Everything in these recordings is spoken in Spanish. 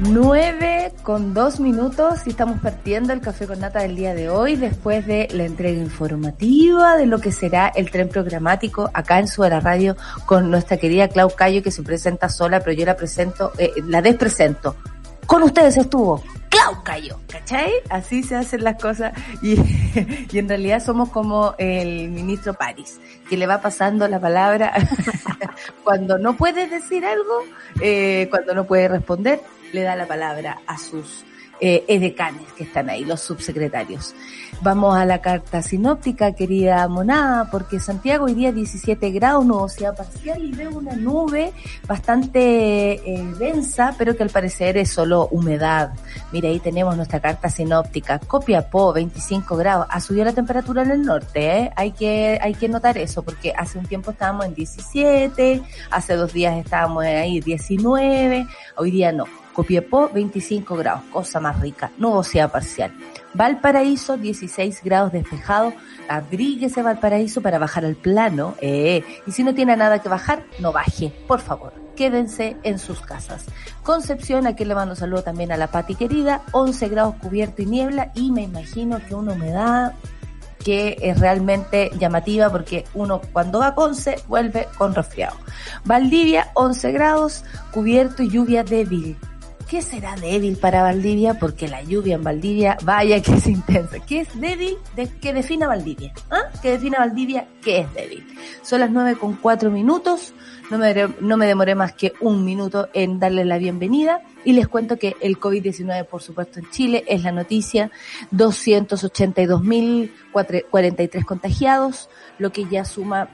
9 con 2 minutos y estamos partiendo el café con nata del día de hoy después de la entrega informativa de lo que será el tren programático acá en Suera Radio con nuestra querida Clau Cayo que se presenta sola pero yo la presento, eh, la despresento. Con ustedes estuvo Clau Cayo, ¿cachai? Así se hacen las cosas y, y en realidad somos como el ministro París que le va pasando la palabra cuando no puede decir algo, eh, cuando no puede responder le da la palabra a sus eh, edecanes que están ahí, los subsecretarios. Vamos a la carta sinóptica, querida monada, porque Santiago hoy día 17 grados, nubosidad parcial y veo una nube bastante eh, densa, pero que al parecer es solo humedad. Mira, ahí tenemos nuestra carta sinóptica. Copiapó, 25 grados. Ha subido la temperatura en el norte, ¿eh? Hay que, hay que notar eso, porque hace un tiempo estábamos en 17, hace dos días estábamos ahí 19, hoy día no. Copiapó 25 grados, cosa más rica, nubosidad parcial. Valparaíso 16 grados despejado, abríguese Valparaíso para bajar al plano, eh, y si no tiene nada que bajar, no baje, por favor, quédense en sus casas. Concepción, aquí le mando saludo también a la Pati querida, 11 grados cubierto y niebla, y me imagino que una humedad que es realmente llamativa porque uno cuando va a Conce vuelve con resfriado. Valdivia 11 grados, cubierto y lluvia débil. ¿Qué será débil para Valdivia? Porque la lluvia en Valdivia, vaya que es intensa. ¿Qué es débil? De, que defina Valdivia. ¿Ah? Defina Valdivia qué es débil. Son las nueve con cuatro minutos. No me, no me demoré más que un minuto en darles la bienvenida y les cuento que el COVID-19, por supuesto, en Chile es la noticia. 282.043 contagiados, lo que ya suma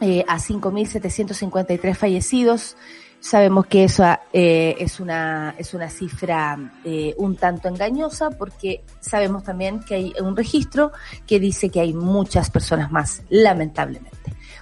eh, a 5.753 fallecidos. Sabemos que eso eh, es una es una cifra eh, un tanto engañosa porque sabemos también que hay un registro que dice que hay muchas personas más, lamentablemente.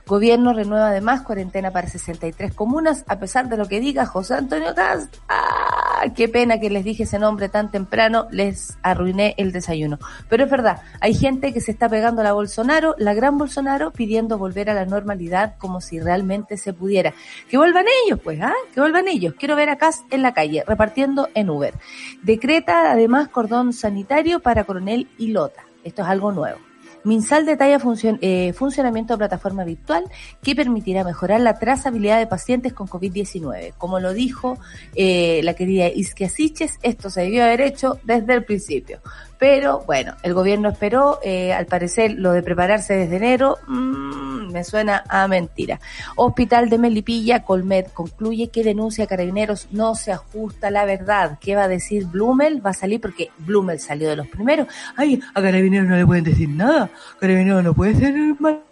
Gobierno renueva además cuarentena para 63 comunas, a pesar de lo que diga José Antonio Cast. ¡Ah! Qué pena que les dije ese nombre tan temprano, les arruiné el desayuno. Pero es verdad, hay gente que se está pegando a la Bolsonaro, la gran Bolsonaro, pidiendo volver a la normalidad como si realmente se pudiera. Que vuelvan ellos, pues, ¿ah? Que vuelvan ellos. Quiero ver a Cast en la calle, repartiendo en Uber. Decreta además cordón sanitario para Coronel y Lota. Esto es algo nuevo. Minsal detalla funcion, eh, funcionamiento de plataforma virtual que permitirá mejorar la trazabilidad de pacientes con COVID-19. Como lo dijo eh, la querida Isquia Siches, esto se debió haber hecho desde el principio. Pero bueno, el gobierno esperó, eh, al parecer lo de prepararse desde enero, mmm, me suena a mentira. Hospital de Melipilla, Colmet concluye que denuncia a carabineros no se ajusta la verdad. ¿Qué va a decir Blumel? Va a salir porque Blumel salió de los primeros. Ay, a carabineros no le pueden decir nada. Carabineros no puede ser mal.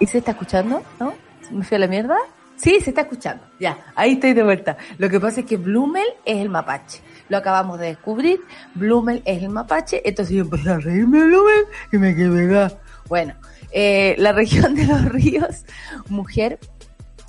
¿Y se está escuchando? ¿No? ¿Me fui a la mierda? Sí, se está escuchando. Ya, ahí estoy de vuelta. Lo que pasa es que Blumel es el mapache. Lo acabamos de descubrir. Blumel es el mapache. Entonces yo empecé a reírme de Blumel y me quedé pegada. Bueno, eh, la región de los ríos, mujer,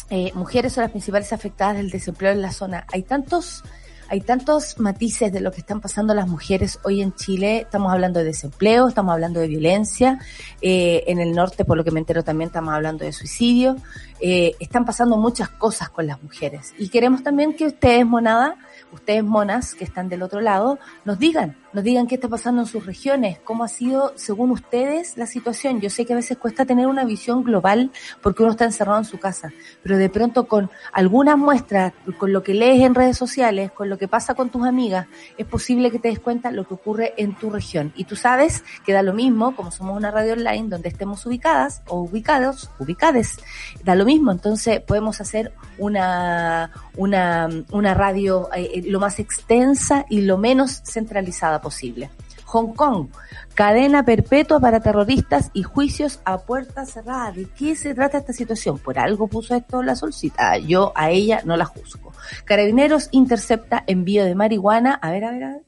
eh, mujeres son las principales afectadas del desempleo en la zona. Hay tantos hay tantos matices de lo que están pasando las mujeres hoy en Chile. Estamos hablando de desempleo, estamos hablando de violencia. Eh, en el norte, por lo que me entero, también estamos hablando de suicidio. Eh, están pasando muchas cosas con las mujeres. Y queremos también que ustedes, monada, ustedes monas que están del otro lado, nos digan, nos digan qué está pasando en sus regiones, cómo ha sido, según ustedes, la situación. Yo sé que a veces cuesta tener una visión global porque uno está encerrado en su casa, pero de pronto con algunas muestras, con lo que lees en redes sociales, con lo que pasa con tus amigas, es posible que te des cuenta lo que ocurre en tu región. Y tú sabes que da lo mismo, como somos una radio online donde estemos ubicadas o ubicados, ubicades, da lo mismo. Entonces podemos hacer una, una, una radio eh, eh, lo más extensa y lo menos centralizada posible. Hong Kong, cadena perpetua para terroristas y juicios a puerta cerrada. ¿De qué se trata esta situación? Por algo puso esto la solcita. Yo a ella no la juzgo. Carabineros intercepta envío de marihuana. A ver, a ver, a ver.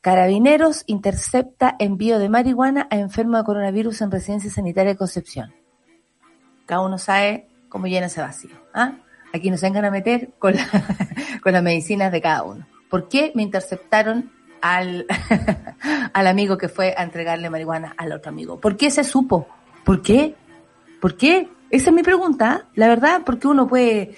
Carabineros intercepta envío de marihuana a enfermo de coronavirus en residencia sanitaria de Concepción. Cada uno sabe cómo llena ese vacío. ¿ah? Aquí nos vengan a meter con, con las medicinas de cada uno. ¿Por qué me interceptaron al, al amigo que fue a entregarle marihuana al otro amigo? ¿Por qué se supo? ¿Por qué? ¿Por qué? Esa es mi pregunta, la verdad, porque uno puede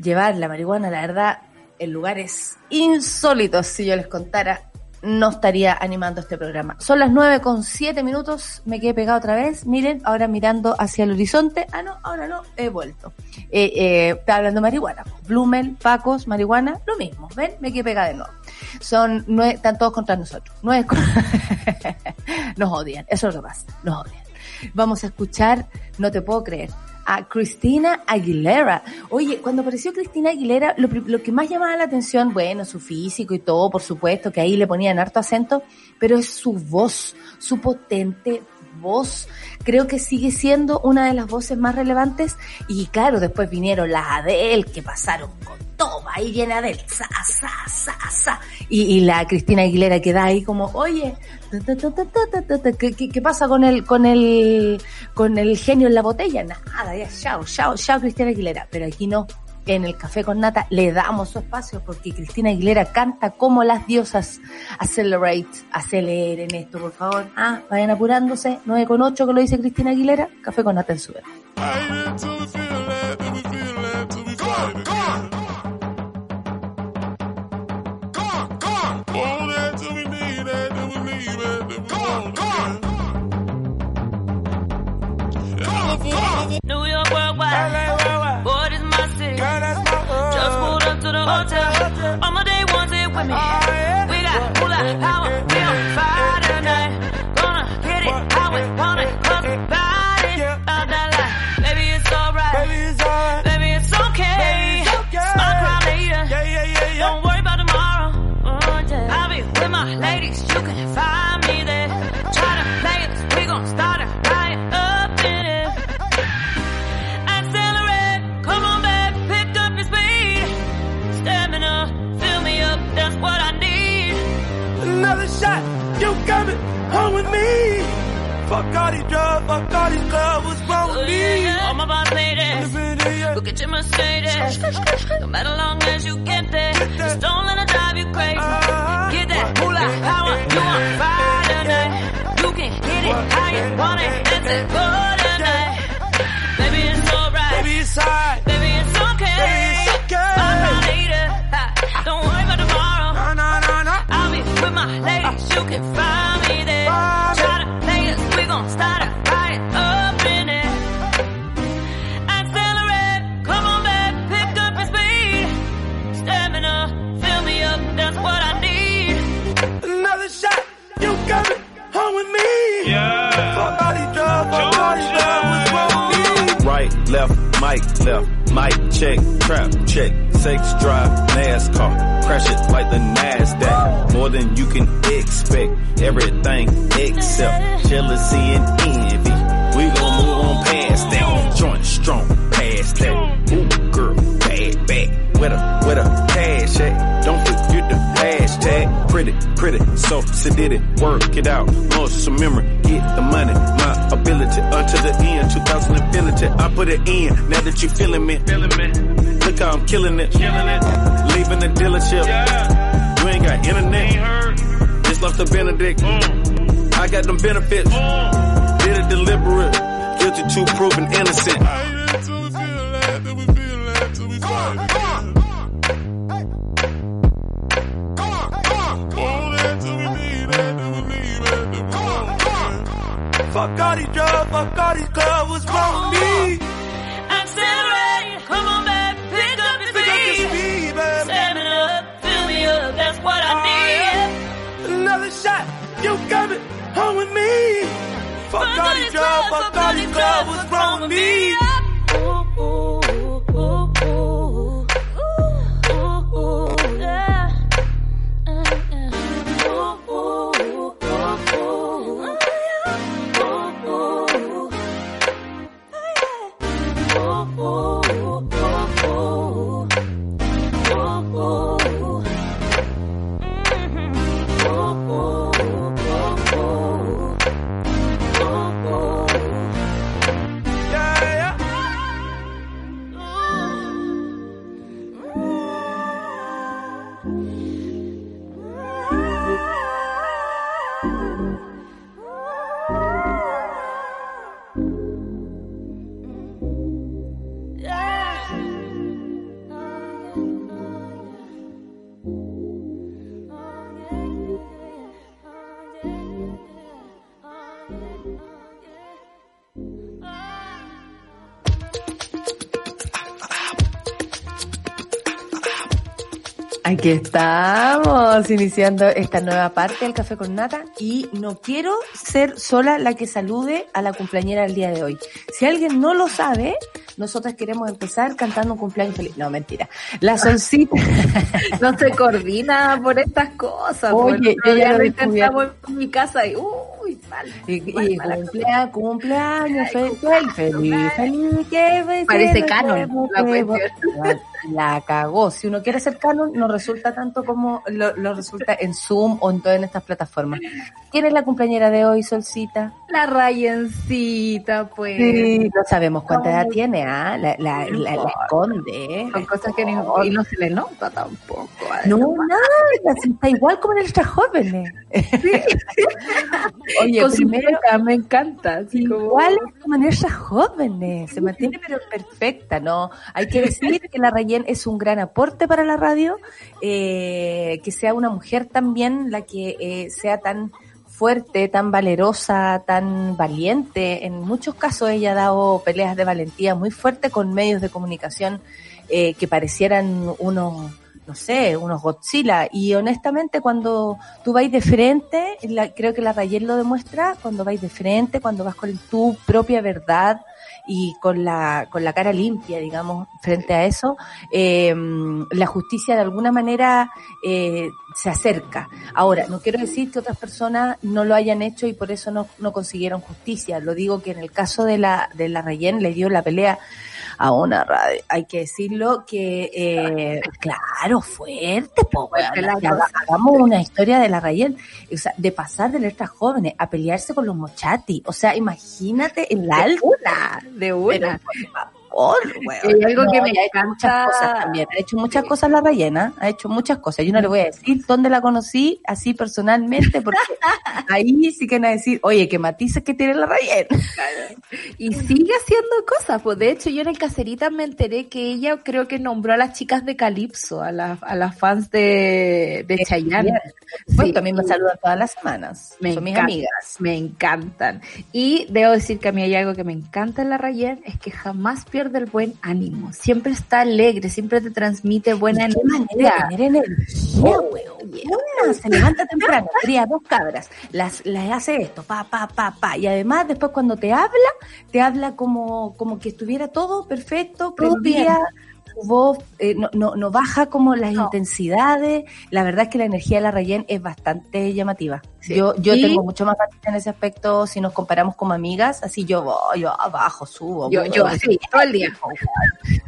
llevar la marihuana, la verdad, en lugares insólitos, si yo les contara no estaría animando este programa. Son las nueve con siete minutos, me quedé pegado otra vez, miren, ahora mirando hacia el horizonte, ah no, ahora no, he vuelto. Eh, eh, está hablando marihuana, Blumel, Pacos, marihuana, lo mismo, ven, me quedé pegado de nuevo. Son, nueve, están todos contra nosotros, nueve nos odian, eso es lo que pasa, nos odian. Vamos a escuchar, no te puedo creer, a Cristina Aguilera. Oye, cuando apareció Cristina Aguilera, lo, lo, que más llamaba la atención, bueno, su físico y todo, por supuesto, que ahí le ponían harto acento, pero es su voz, su potente voz. Creo que sigue siendo una de las voces más relevantes. Y claro, después vinieron las Adele, que pasaron con todo. Ahí viene Adele, sa, sa, sa, sa. Y, la Cristina Aguilera queda ahí como, oye, ¿Qué, qué, qué pasa con el, con el, con el genio en la botella? Nada, ya, chao, chao, chao Cristina Aguilera. Pero aquí no, en el Café con Nata le damos su espacio porque Cristina Aguilera canta como las diosas. Accelerate, aceleren esto, por favor. Ah, vayan apurándose. 9 con 8 que lo dice Cristina Aguilera. Café con Nata en su New. All my day ones here with me. Go get your Mercedes. No matter long as you get there. Just don't let it drive you crazy. Uh-huh. Get that moolah power. You on fire tonight. You can get it how you want it. It's a good tonight. Baby, it's alright. Baby, it's alright. Baby, it's okay. Baby, it's okay. I'll call later. Don't worry about tomorrow. No, no, no, no. I'll be with my ladies. Uh. You can find left, mic, left, mic, check, trap, check, sex drive, NASCAR, crash it like the NASDAQ, more than you can expect, everything except jealousy and envy. We gon' move on past that, joint strong, past that, ooh girl, bad, bad, with a, with a cash at, pretty, pretty, so sedated, work it out, muscle memory, get the money, my ability, until the end, 2000 infinity, I put it in, now that you feeling me, feeling me, look how I'm killing it, killing it, leaving the dealership, yeah. you ain't got internet, just left the Benedict, I got them benefits, did it deliberate, guilty to proven innocent. Fuck all these drugs, fuck all these clubs, what's wrong with me? Accelerate, come on back, pick up your Pick up your speed. speed. Me up, fill me up, that's what I Oh, need. Another shot, you coming home with me? Fuck all these drugs, fuck all these clubs, what's wrong with me? Aquí estamos, iniciando esta nueva parte del Café con Nata y no quiero ser sola la que salude a la cumpleañera del día de hoy. Si alguien no lo sabe, nosotras queremos empezar cantando un cumpleaños feliz. No, mentira. La solcita. no se coordina por estas cosas. Oye, yo ya lo intentamos en mi casa y uy, mal. Y, mal, y mala cumplea, cumpleaños, feliz, feliz, feliz, feliz, que feliz, Parece canon la cuestión. La, cagó. Si uno quiere ser canon, no resulta tanto como lo, lo resulta en Zoom o en todas estas plataformas. ¿Quién es la cumpañera de hoy, Solcita? La rayencita, pues. Sí, no sabemos cuánta edad tiene, ¿ah? La, la, la, la esconde, ¿eh? Son cosas que y no se le nota tampoco. No, nada, está igual como en nuestras jóvenes. Oye, Con primero, me encanta. así como- igual como en nuestras jóvenes, se mantiene pero perfecta, ¿no? Hay que decir que la Es un gran aporte para la radio, eh, que sea una mujer también la que eh, sea tan fuerte, tan valerosa, tan valiente. En muchos casos ella ha dado peleas de valentía muy fuertes con medios de comunicación eh, que parecieran unos, no sé, unos Godzilla. Y honestamente cuando tú vais de frente, la- creo que la Rayel lo demuestra, cuando vais de frente, cuando vas con tu propia verdad y con la, con la cara limpia, digamos, frente a eso, eh, la justicia de alguna manera eh, se acerca. Ahora, no quiero decir que otras personas no lo hayan hecho y por eso no, no consiguieron justicia. Lo digo que en el caso de la, de la Rayen le dio la pelea a una radio, hay que decirlo que, eh, claro, fuerte, po, hagamos una historia de la Rayen, o sea, de pasar de letras jóvenes a pelearse con los mochati, o sea, imagínate el alto. Una, de una. Algo que me ha hecho muchas cosas también. Ha hecho muchas cosas la rellena, ha hecho muchas cosas. Yo no le voy a decir dónde la conocí, así personalmente, porque ahí sí que van a decir, oye, qué matices que tiene la rellena. Y sigue haciendo cosas. Pues de hecho, yo en el Cacerita me enteré que ella creo que nombró a las chicas de Calypso, a, las a las fans de, de Chayanne. Pues Sí. también me saludan todas las semanas. Me Son mis amigas. Me encantan. Y debo decir que a mí hay algo que me encanta en la Rayen, es que jamás pierde el buen ánimo. Siempre está alegre, siempre te transmite buena ¿De qué manera de energía. tener energía, weón? Una se levanta temprano, cría dos cabras, las, las hace esto, pa, pa, pa, pa. Y además después cuando te habla, te habla como, como que estuviera todo perfecto, Todo voz eh, no, no, no baja como las No. intensidades. La verdad es que la energía de la Rayen es bastante llamativa. Sí. Yo, yo Y- tengo mucho más en ese aspecto si nos comparamos como amigas, así yo voy, yo abajo, subo. Yo, yo así, todo el día.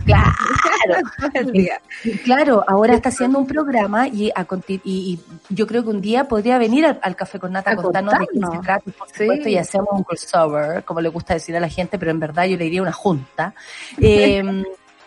Claro. Todo el día. Y Claro, ahora está haciendo un programa y, a y, y yo creo que un día podría venir al, al Café con Nata a A contarnos de qué se contarnos. trata, por Sí. supuesto, y hacemos un crossover, como le gusta decir a la gente, pero en verdad yo le diría una junta. Eh,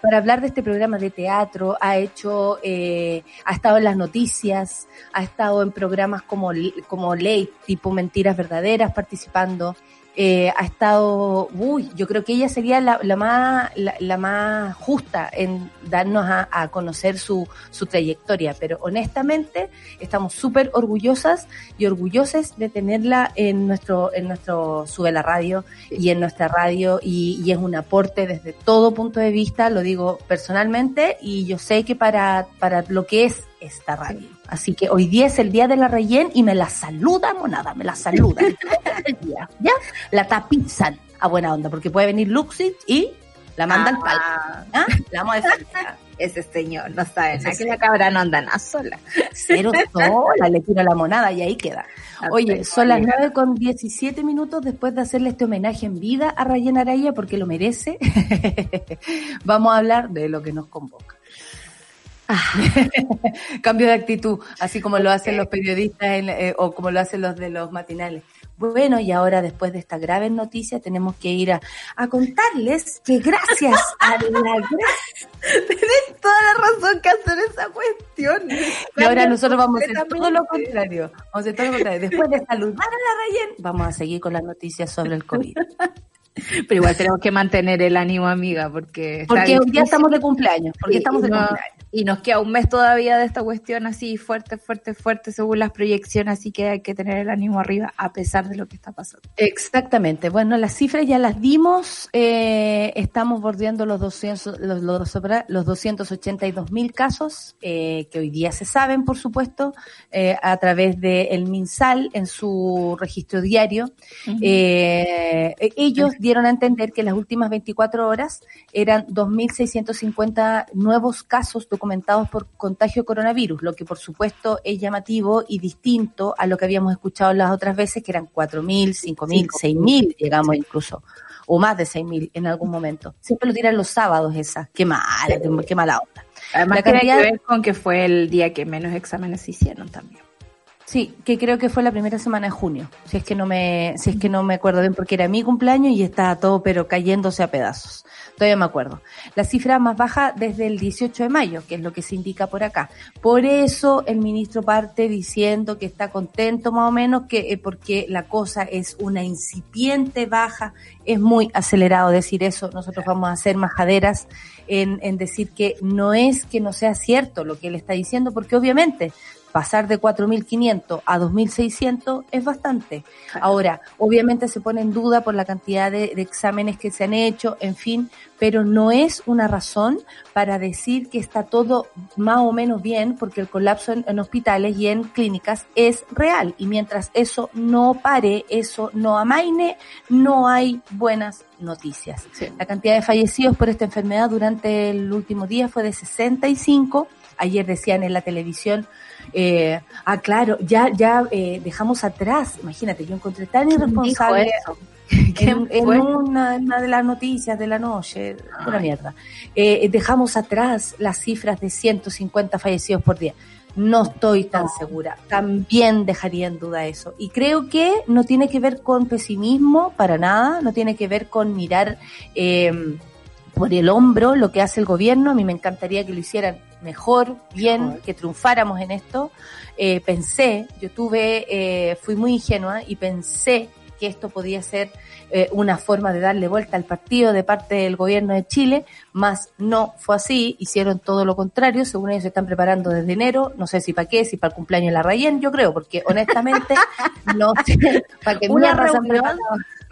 para hablar de este programa de teatro, ha hecho, eh, ha estado en las noticias, ha estado en programas como, como Late, tipo Mentiras Verdaderas, participando. Eh, ha estado, uy, yo creo que ella sería la, la más, la, la más justa en darnos a, a conocer su, su trayectoria, pero honestamente estamos súper orgullosas y orgullosas de tenerla en nuestro, en nuestro Sube la Radio y en nuestra radio y, y es un aporte desde todo punto de vista, lo digo personalmente y yo sé que para, para lo que es esta radio. Así que hoy día es el día de la rellén y me la saluda, monada, me la saluda. el día, ¿ya? La tapizan a buena onda, porque puede venir Luxit y la manda al palo. ¿ah? La vamos a. Ese señor no sabe nada, que la cabra no anda nada sola. Cero sola, le tira la monada y ahí queda. Oye, son las 9 con 17 minutos después de hacerle este homenaje en vida a Rayen Araya porque lo merece. Vamos a hablar de lo que nos convoca. Cambio de actitud, así como lo hacen los periodistas en- eh, o como lo hacen los de los matinales. Bueno, y ahora después de esta grave noticia tenemos que ir a, a contarles que gracias a la Tienes toda la razón que hacer esa cuestión. Y ahora nosotros vamos a hacer todo lo contrario. Vamos a hacer todo lo contrario. Después de saludar a la Rayen, vamos a seguir con las noticias sobre el COVID. Pero igual tenemos que mantener el ánimo, amiga, porque... Porque hoy día estamos de cumpleaños. Porque Sí, estamos de no- cumpleaños. Y nos queda un mes todavía de esta cuestión así fuerte, fuerte, fuerte según las proyecciones, así que hay que tener el ánimo arriba a pesar de lo que está pasando. Exactamente. Bueno, las cifras ya las dimos. Eh, estamos bordeando los 200, los, los, los 282 mil casos eh, que hoy día se saben, por supuesto, eh, a través del MinSal en su registro diario. Ellos dieron a entender que en las últimas 24 horas eran 2.650 nuevos casos documentados por contagio coronavirus, lo que por supuesto es llamativo y distinto a lo que habíamos escuchado las otras veces, que eran 4.000, 5.000, 6.000, llegamos incluso, o más de 6.000 en algún momento. Siempre lo tiran los sábados esas. Qué mala, qué, mala onda. Además, La tiene que ver con que fue el día que menos exámenes se hicieron también. Sí, que creo que fue la primera semana de junio, si es que no me, si es que no me acuerdo bien, porque era mi cumpleaños y estaba todo pero cayéndose a pedazos. Todavía me acuerdo. La cifra más baja desde el 18 de mayo, que es lo que se indica por acá. Por eso el ministro parte diciendo que está contento más o menos, que eh, porque la cosa es una incipiente baja, es muy acelerado decir eso. Nosotros vamos a hacer majaderas en, en decir que no es que no sea cierto lo que él está diciendo, porque obviamente pasar de 4.500 a 2.600 es bastante. Ahora, obviamente se pone en duda por la cantidad de, de exámenes que se han hecho, en fin, pero no es una razón para decir que está todo más o menos bien, porque el colapso en, en hospitales y en clínicas es real. Y mientras eso no pare, eso no amaine, no hay buenas noticias. La cantidad de fallecidos por esta enfermedad durante el último día fue de 65. Ayer decían en la televisión, eh, ah, claro, ya, ya eh, dejamos atrás, imagínate, yo encontré tan irresponsable eso? en, en una de las noticias de la noche, una mierda. Eh, dejamos atrás las cifras de 150 fallecidos por día. No estoy tan segura. También dejaría en duda eso. Y creo que no tiene que ver con pesimismo para nada, no tiene que ver con mirar eh, por el hombro lo que hace el gobierno. A mí me encantaría que lo hicieran mejor, bien, que triunfáramos en esto. Eh, pensé, yo tuve, eh, fui muy ingenua y pensé que esto podía ser eh, una forma de darle vuelta al partido de parte del gobierno de Chile, más no fue así, hicieron todo lo contrario, según ellos se están preparando desde enero, no sé si para qué, si para el cumpleaños de la Rayen, yo creo, porque honestamente no sé, para que Una reunión.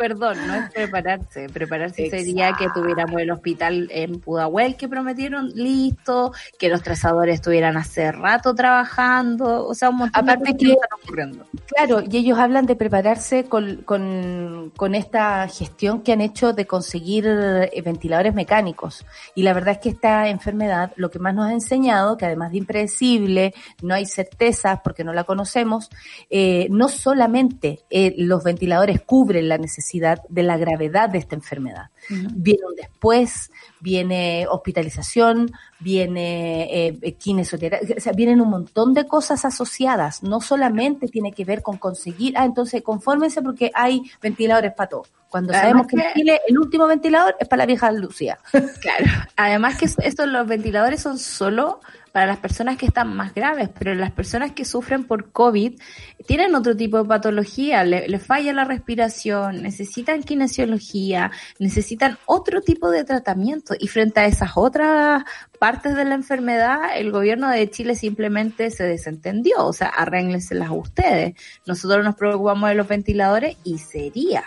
Perdón, no es prepararse. Prepararse sería que tuviéramos el hospital en Pudahuel que prometieron listo, que los trazadores estuvieran hace rato trabajando, o sea, un montón Aparte de cosas que- están ocurriendo. Claro, y ellos hablan de prepararse con, con, con esta gestión que han hecho de conseguir eh, ventiladores mecánicos. Y la verdad es que esta enfermedad lo que más nos ha enseñado, que además de impredecible, no hay certezas porque no la conocemos, eh, no solamente eh, los ventiladores cubren la necesidad de la gravedad de esta enfermedad. Viene un después, viene hospitalización, viene eh, kinesioterapia, o sea, vienen un montón de cosas asociadas. No solamente tiene que ver con conseguir, ah, entonces confórmense porque hay ventiladores para todo. Cuando Además sabemos que en Chile el último ventilador es para la vieja Lucía. Claro. Además que estos los ventiladores son solo para las personas que están más graves, pero las personas que sufren por COVID tienen otro tipo de patología, le, le falla la respiración, necesitan kinesiología, necesitan otro tipo de tratamiento y frente a esas otras partes de la enfermedad, el gobierno de Chile simplemente se desentendió, o sea, arréglenselas ustedes. Nosotros nos preocupamos de los ventiladores y sería.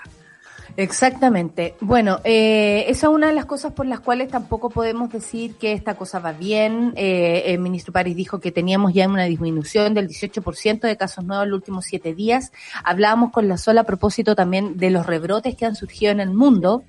Exactamente. Bueno, eh, esa es una de las cosas por las cuales tampoco podemos decir que esta cosa va bien. Eh, el ministro París dijo que teníamos ya una disminución del 18% de casos nuevos en los últimos siete días. Hablábamos con la sola a propósito también de los rebrotes que han surgido en el mundo.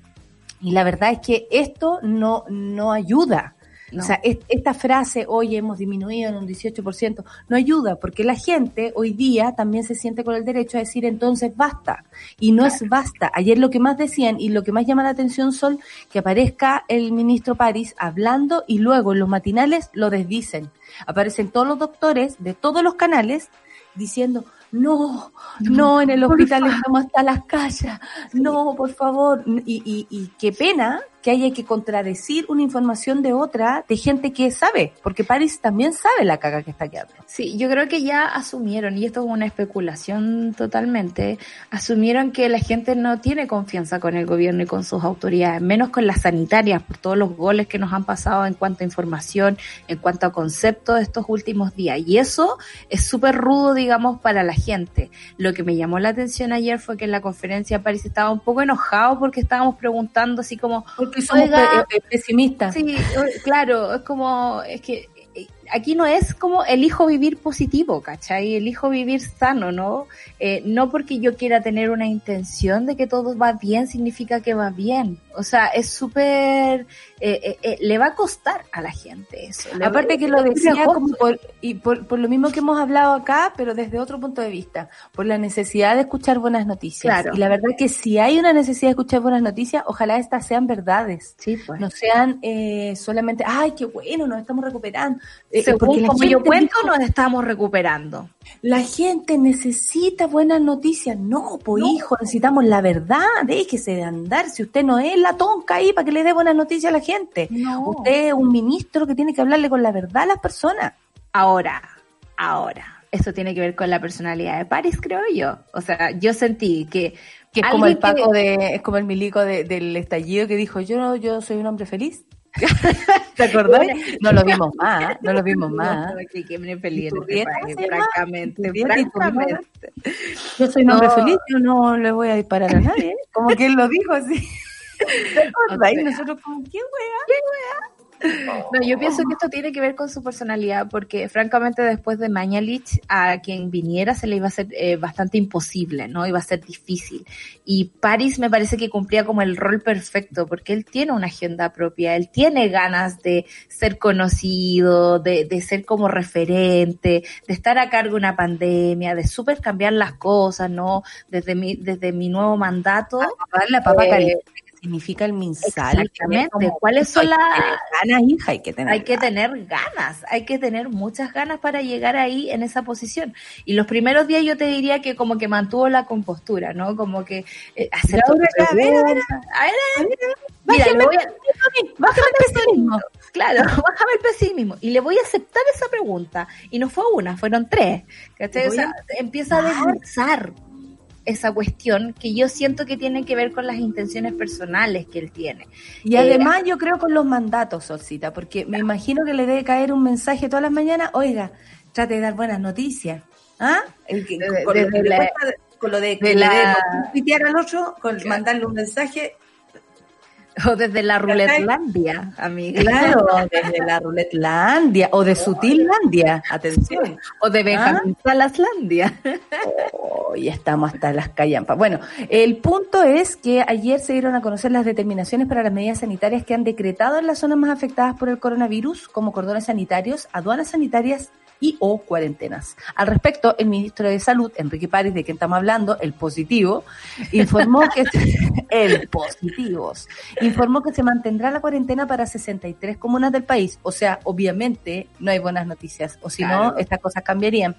Y la verdad es que esto no, no ayuda. No. O sea, es- esta frase, hoy hemos disminuido en un 18%, no ayuda, porque la gente hoy día también se siente con el derecho a decir entonces basta. Y no es basta. Ayer lo que más decían y lo que más llama la atención son que aparezca el ministro París hablando y luego en los matinales lo desdicen. Aparecen todos los doctores de todos los canales diciendo, no, no, en el hospital estamos hasta las calles, no, por favor. Y, y, y qué pena que haya que contradecir una información de otra de gente que sabe, porque París también sabe la caga que está quedando. Sí, yo creo que ya asumieron, y esto es una especulación totalmente, asumieron que la gente no tiene confianza con el gobierno y con sus autoridades, menos con las sanitarias, por todos los goles que nos han pasado en cuanto a información, en cuanto a conceptos de estos últimos días. Y eso es súper rudo, digamos, para la gente. Lo que me llamó la atención ayer fue que en la conferencia París estaba un poco enojado porque estábamos preguntando así como, Porque somos Oiga, pe- eh, pesimistas. Sí, claro, es como, es que eh, aquí no es como elijo vivir positivo, ¿cachai? Elijo vivir sano, ¿no? Eh, no porque yo quiera tener una intención de que todo va bien, significa que va bien. O sea, es súper, eh, eh, eh, le va a costar a la gente eso. Le va- Aparte que lo decía como por, y por, por lo mismo que hemos hablado acá, pero desde otro punto de vista, por la necesidad de escuchar buenas noticias. Claro. Y la verdad que si hay una necesidad de escuchar buenas noticias, ojalá estas sean verdades. Sí, pues. No sean eh, solamente, ay, qué bueno, nos estamos recuperando. Eh, Según como yo cuento, nos estamos recuperando. La gente necesita buenas noticias. No, pues hijo, necesitamos la verdad. Déjese de andar. Si usted no es la tonca ahí para que le dé buenas noticias a la gente. No. Usted es un ministro que tiene que hablarle con la verdad a las personas. Ahora, ahora, eso tiene que ver con la personalidad de Paris, creo yo. O sea, yo sentí que... Que es como el que- Paco de, es como el milico de- del estallido que dijo, yo, yo soy un hombre feliz. ¿Te acordás? No lo vimos más, no lo vimos más. Que, me peleé en este país, francamente, francamente. Yo soy un hombre feliz, yo no le voy a disparar a nadie. Como que él lo dijo así. ¿Te sea. nosotros como, ¿qué wea? No, yo pienso que esto tiene que ver con su personalidad, porque francamente después de Mañalich, a quien viniera se le iba a ser eh, bastante imposible, ¿no? Iba a ser difícil. Y Paris me parece que cumplía como el rol perfecto, porque él tiene una agenda propia, él tiene ganas de ser conocido, de, de ser como referente, de estar a cargo de una pandemia, de súper cambiar las cosas, ¿no? Desde mi, desde mi nuevo mandato. la papa Eh, caliente, significa el minsal. Exactamente. Como- ¿Cuáles son las- ganas, hija, hay que tener hay que ganas. tener ganas, hay que tener muchas ganas para llegar ahí en esa posición. Y los primeros días yo te diría que como que mantuvo la compostura, ¿no? Como que eh, hacer a ver, a ver, preguntas. A ver, a ver. Mira, Bájame voy a, Bájame el pesimismo. claro, bájame el pesimismo. Y le voy a aceptar esa pregunta. Y no fue una, fueron tres. ¿cachai? Te O voy sea, empieza a desglosar esa cuestión que yo siento que tiene que ver con las intenciones personales que él tiene. Y Eh, además yo creo con los mandatos, Solcita, porque me imagino que le debe caer un mensaje todas las mañanas, oiga, trate de dar buenas noticias. ¿Ah? El que- con, lo le la- cuesta- con lo de que de le la- al otro, con mandarle un mensaje, O desde la ruletlandia, amiga. claro, desde la ruletlandia o de sutillandia, atención. O de Benjamín Salaslandia. Hoy estamos hasta las callampas. Bueno, el punto es que ayer se dieron a conocer las determinaciones para las medidas sanitarias que han decretado en las zonas más afectadas por el coronavirus, como cordones sanitarios, aduanas sanitarias y o cuarentenas. Al respecto, el ministro de Salud, Enrique París, de quien estamos hablando, el positivo, informó que el positivos, informó que se mantendrá la cuarentena para 63 comunas del país. O sea, obviamente no hay buenas noticias, o si no, estas cosas cambiarían,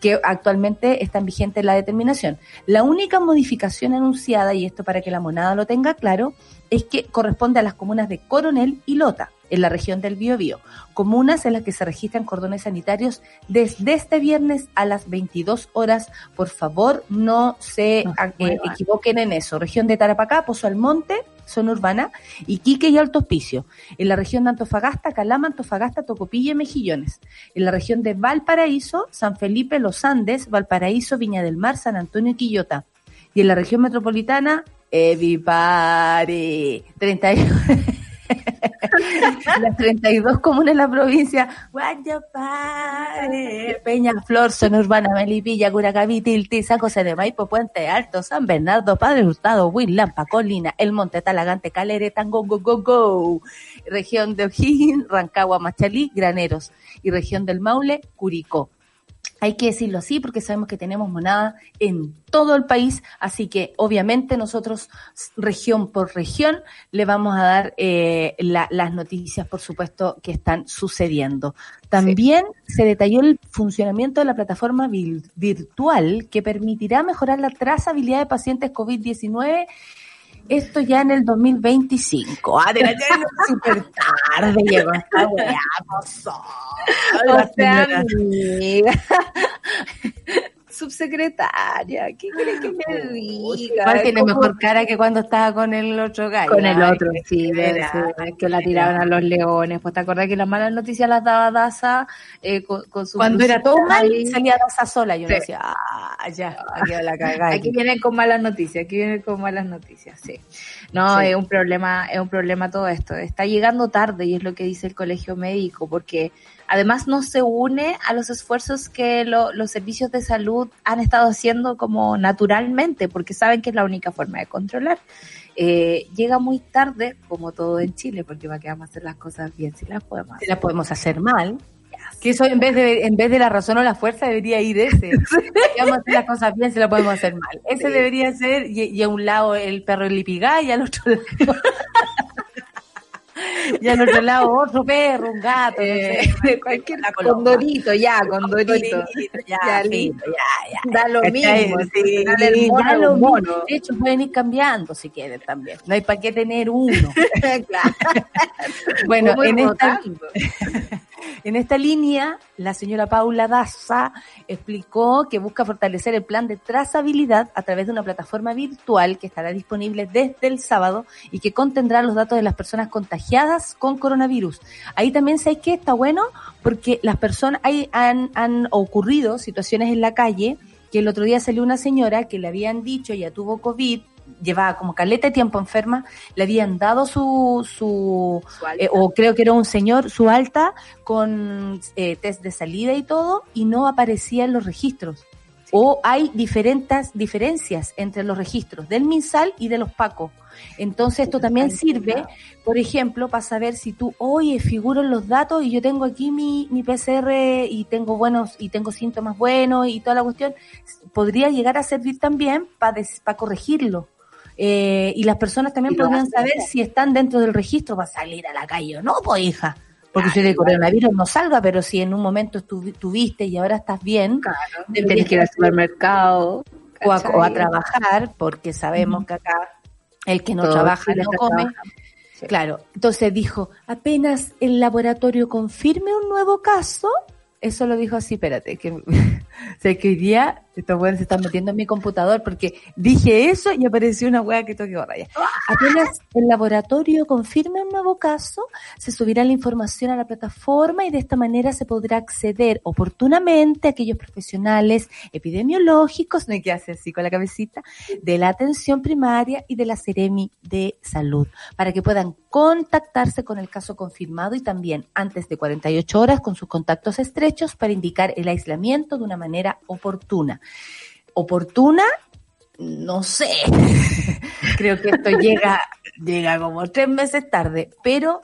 que actualmente están vigentes la determinación. La única modificación anunciada, y esto para que la monada lo tenga claro, es que corresponde a las comunas de Coronel y Lota, en la región del Biobío, comunas en las que se registran cordones sanitarios desde este viernes a las 22 horas. Por favor, no se No eh, equivoquen en eso. Región de Tarapacá, Pozo Almonte, zona urbana, Iquique y Alto Hospicio. En la región de Antofagasta, Calama, Antofagasta, Tocopilla y Mejillones. En la región de Valparaíso, San Felipe, Los Andes, Valparaíso, Viña del Mar, San Antonio y Quillota. Y en la región metropolitana, Evipare. 31. Las 32 comunas de la provincia, Guayapare, Peñaflor, Zona Urbana, Melipilla, Curacaví, Tilti, de Maipo, Puente Alto, San Bernardo, Padre Hurtado, Huilampa, Colina, El Monte, Talagante, Calere, Tango, Go, Go, Go. Región de O'Higgins, Rancagua, Machalí, Graneros. Y región del Maule, Curicó. Hay que decirlo así porque sabemos que tenemos monada en todo el país, así que obviamente nosotros, región por región, le vamos a dar eh, la- las noticias, por supuesto, que están sucediendo. También se detalló el funcionamiento de la plataforma virtual que permitirá mejorar la trazabilidad de pacientes COVID-19. Esto ya en el 2025. Ah, de la súper tarde llegó esta weá, pasó. O sea, amiga. Subsecretaria, ¿qué crees que me diga? Igual tiene ¿Cómo- mejor cara que cuando estaba con el otro gallo. Con el otro, sí, pena. sí, que la tiraban a los leones. Pues te acordás que las malas noticias las daba Daza eh, con, con su Cuando era todo mal, ahí. salía Daza sola. Yo Sí. decía, ah, ya, aquí va la cagada. Aquí vienen con malas noticias, aquí vienen con malas noticias, sí. No, Sí. es un problema, es un problema todo esto. Está llegando tarde y es lo que dice el colegio médico, porque además no se une a los esfuerzos que lo- los servicios de salud han estado haciendo como naturalmente, porque saben que es la única forma de controlar. Eh, llega muy tarde, como todo en Chile, porque va a quedar hacer las cosas bien si las podemos Si hacer. la podemos hacer mal. Que eso en vez de en vez de la razón o la fuerza debería ir ese. Si vamos a hacer las cosas bien, se la podemos hacer mal. Ese Sí. debería ser, y, y a un lado el perro el lipigá y al otro lado. y al otro lado otro perro, un gato, no Eh, cualquier La condorito, ya, condorito. Ya, Ya, listo. ya, ya. Da lo mismo. Sí, dale el mono, da lo mono. mismo. De hecho, pueden ir cambiando si quieren también. No hay para qué tener uno. Claro. Bueno, en esta, en esta línea, la señora Paula Daza explicó que busca fortalecer el plan de trazabilidad a través de una plataforma virtual que estará disponible desde el sábado y que contendrá los datos de las personas contagiadas con coronavirus. Ahí también sé que está bueno porque las personas, hay, han, han ocurrido situaciones en la calle que el otro día salió una señora que le habían dicho, ya tuvo COVID, llevaba como caleta de tiempo enferma, le habían dado su, su eh, o creo que era un señor, su alta, con eh, test de salida y todo, y no aparecía en los registros. O hay diferentes diferencias entre los registros del MinSal y de los PACO. Entonces esto también sirve, por ejemplo, para saber si tú, oye, figuro en los datos y yo tengo aquí mi, mi PCR y tengo buenos, y tengo síntomas buenos y toda la cuestión, podría llegar a servir también para corregirlo. Eh, y las personas también podrían saber si están dentro del registro para salir a la calle o no, pues hija. Porque si de coronavirus no salga, pero si en un momento estuvi- tuviste y ahora estás bien, Claro, Tienes que ir al supermercado. o a, o a ¿cachai? trabajar, porque sabemos que acá el que no Todo trabaja no come. Sí. Claro, entonces dijo, apenas el laboratorio confirme un nuevo caso, eso lo dijo así, espérate, que, sé que hoy día estos weones se están metiendo en mi computador porque dije eso y apareció una wea que tengo que borrar ya. Apenas el laboratorio confirme un nuevo caso, se subirá la información a la plataforma y de esta manera se podrá acceder oportunamente a aquellos profesionales epidemiológicos, no hay que hacer así con la cabecita, de la atención primaria y de la Seremi de Salud, para que puedan contactarse con el caso confirmado y también antes de 48 horas con sus contactos estrechos para indicar el aislamiento de una manera oportuna. Oportuna, no sé. Creo que esto llega, llega como tres meses tarde, pero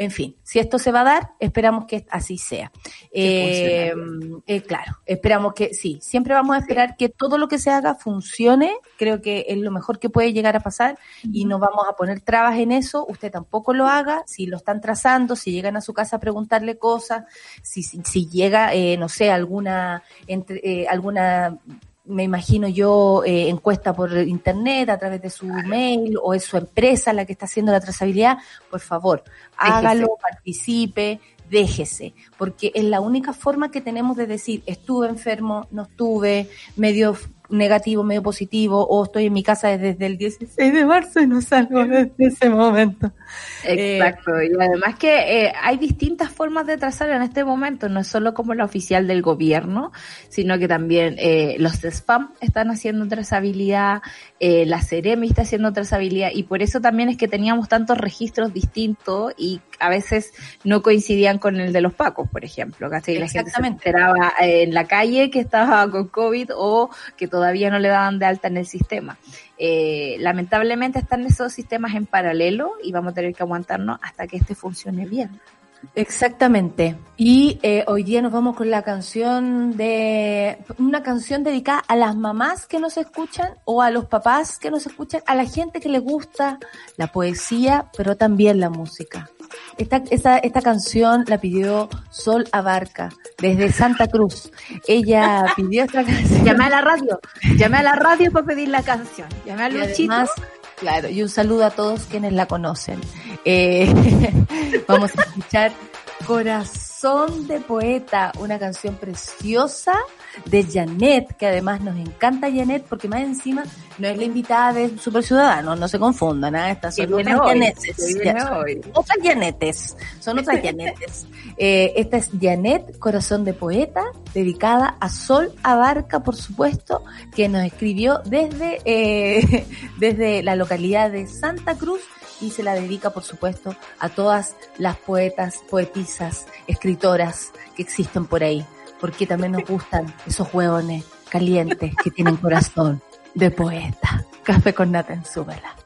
En fin, si esto se va a dar, esperamos que así sea. Eh, eh, claro, esperamos que sí, siempre vamos a esperar que todo lo que se haga funcione, creo que es lo mejor que puede llegar a pasar y no vamos a poner trabas en eso, usted tampoco lo haga, si lo están trazando, si llegan a su casa a preguntarle cosas, si, si, si llega, eh, no sé, alguna, entre, eh, alguna me imagino yo, eh, encuesta por internet a través de su mail o es su empresa la que está haciendo la trazabilidad, por favor, hágalo, participe, déjese, porque es la única forma que tenemos de decir, estuve enfermo, no estuve, medio negativo, medio positivo, o estoy en mi casa desde el 16 de marzo y no salgo desde ese momento. Exacto, y además que eh, hay distintas formas de trazar en este momento, no es solo como la oficial del gobierno, sino que también eh, los spam están haciendo trazabilidad, eh, la Ceremi está haciendo trazabilidad, y por eso también es que teníamos tantos registros distintos y a veces no coincidían con el de los pacos, por ejemplo, ¿cachai? La gente se Exactamente. enteraba eh, en la calle que estaba con COVID o que todavía no le daban de alta en el sistema. Eh, lamentablemente están esos sistemas en paralelo y vamos a tener que aguantarnos hasta que este funcione bien. Exactamente. Y eh, hoy día nos vamos con la canción de una canción dedicada a las mamás que nos escuchan o a los papás que nos escuchan, a la gente que le gusta la poesía, pero también la música. Esta, esta, esta canción la pidió Sol Abarca desde Santa Cruz. Ella pidió esta canción. Llamé a la radio, llamé a la radio para pedir la canción. Llamé a Y Luchito. además, claro, y un saludo a todos quienes la conocen. Eh, vamos a escuchar Corazón de Poeta, una canción preciosa de Janet, que además nos encanta Janet, porque más encima no es la invitada de Super Ciudadano, no se confundan, ¿ah? estas son otras hoy, Janetes. son. Otras Janetes, son otras Janetes. Eh, esta es Janet, Corazón de Poeta, dedicada a Sol Abarca, por supuesto, que nos escribió desde, eh, desde la localidad de Santa Cruz y se la dedica, por supuesto, a todas las poetas, poetisas, escritoras que existen por ahí, porque también nos gustan esos hueones calientes que tienen corazón de poeta. Café con nata en.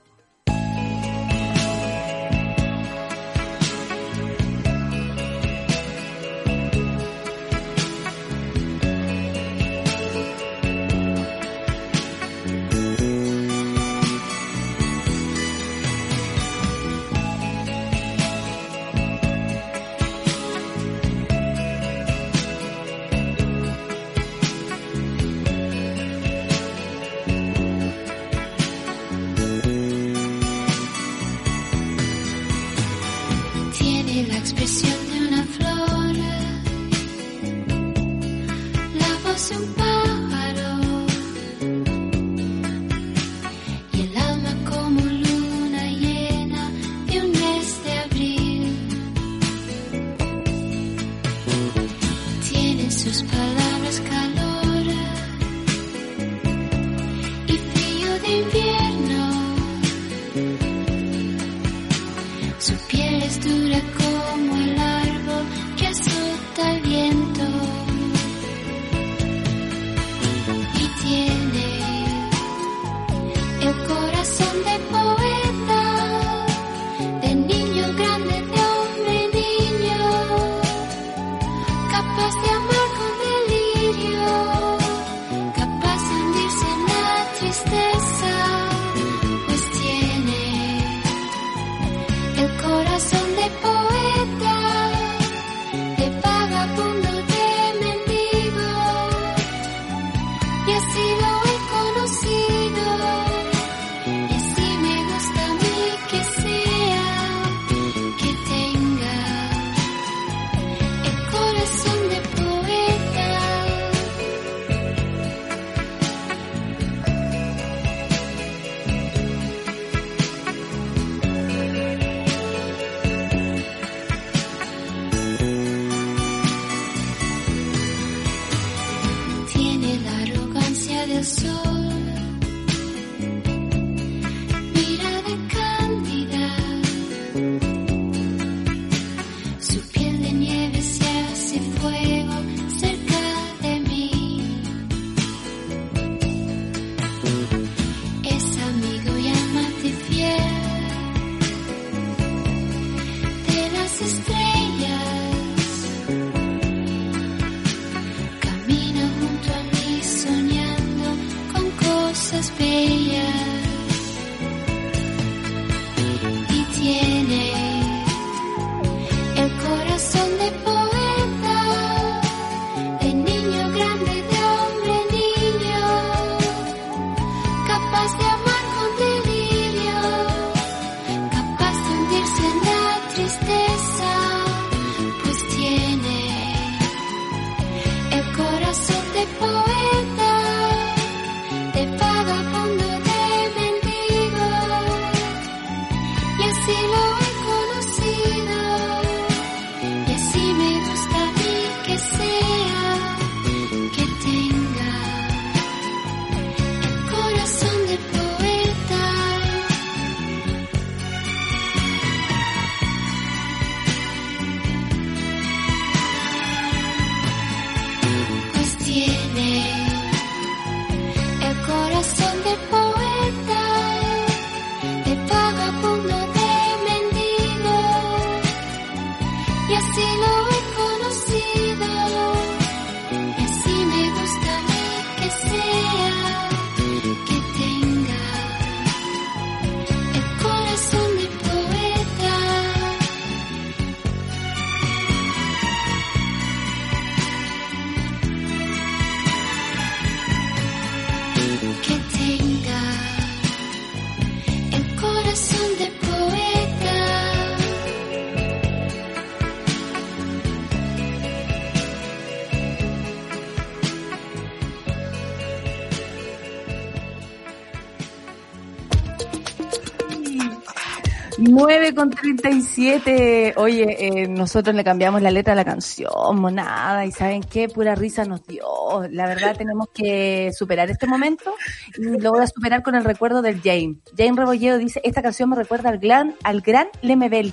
37. Oye, eh, nosotros le cambiamos la letra a la canción, monada, y ¿saben qué? Pura risa nos dio. La verdad tenemos que superar este momento y lo voy a superar con el recuerdo del Jane. Jane Rebolledo dice, esta canción me recuerda al gran, al gran Lemebel.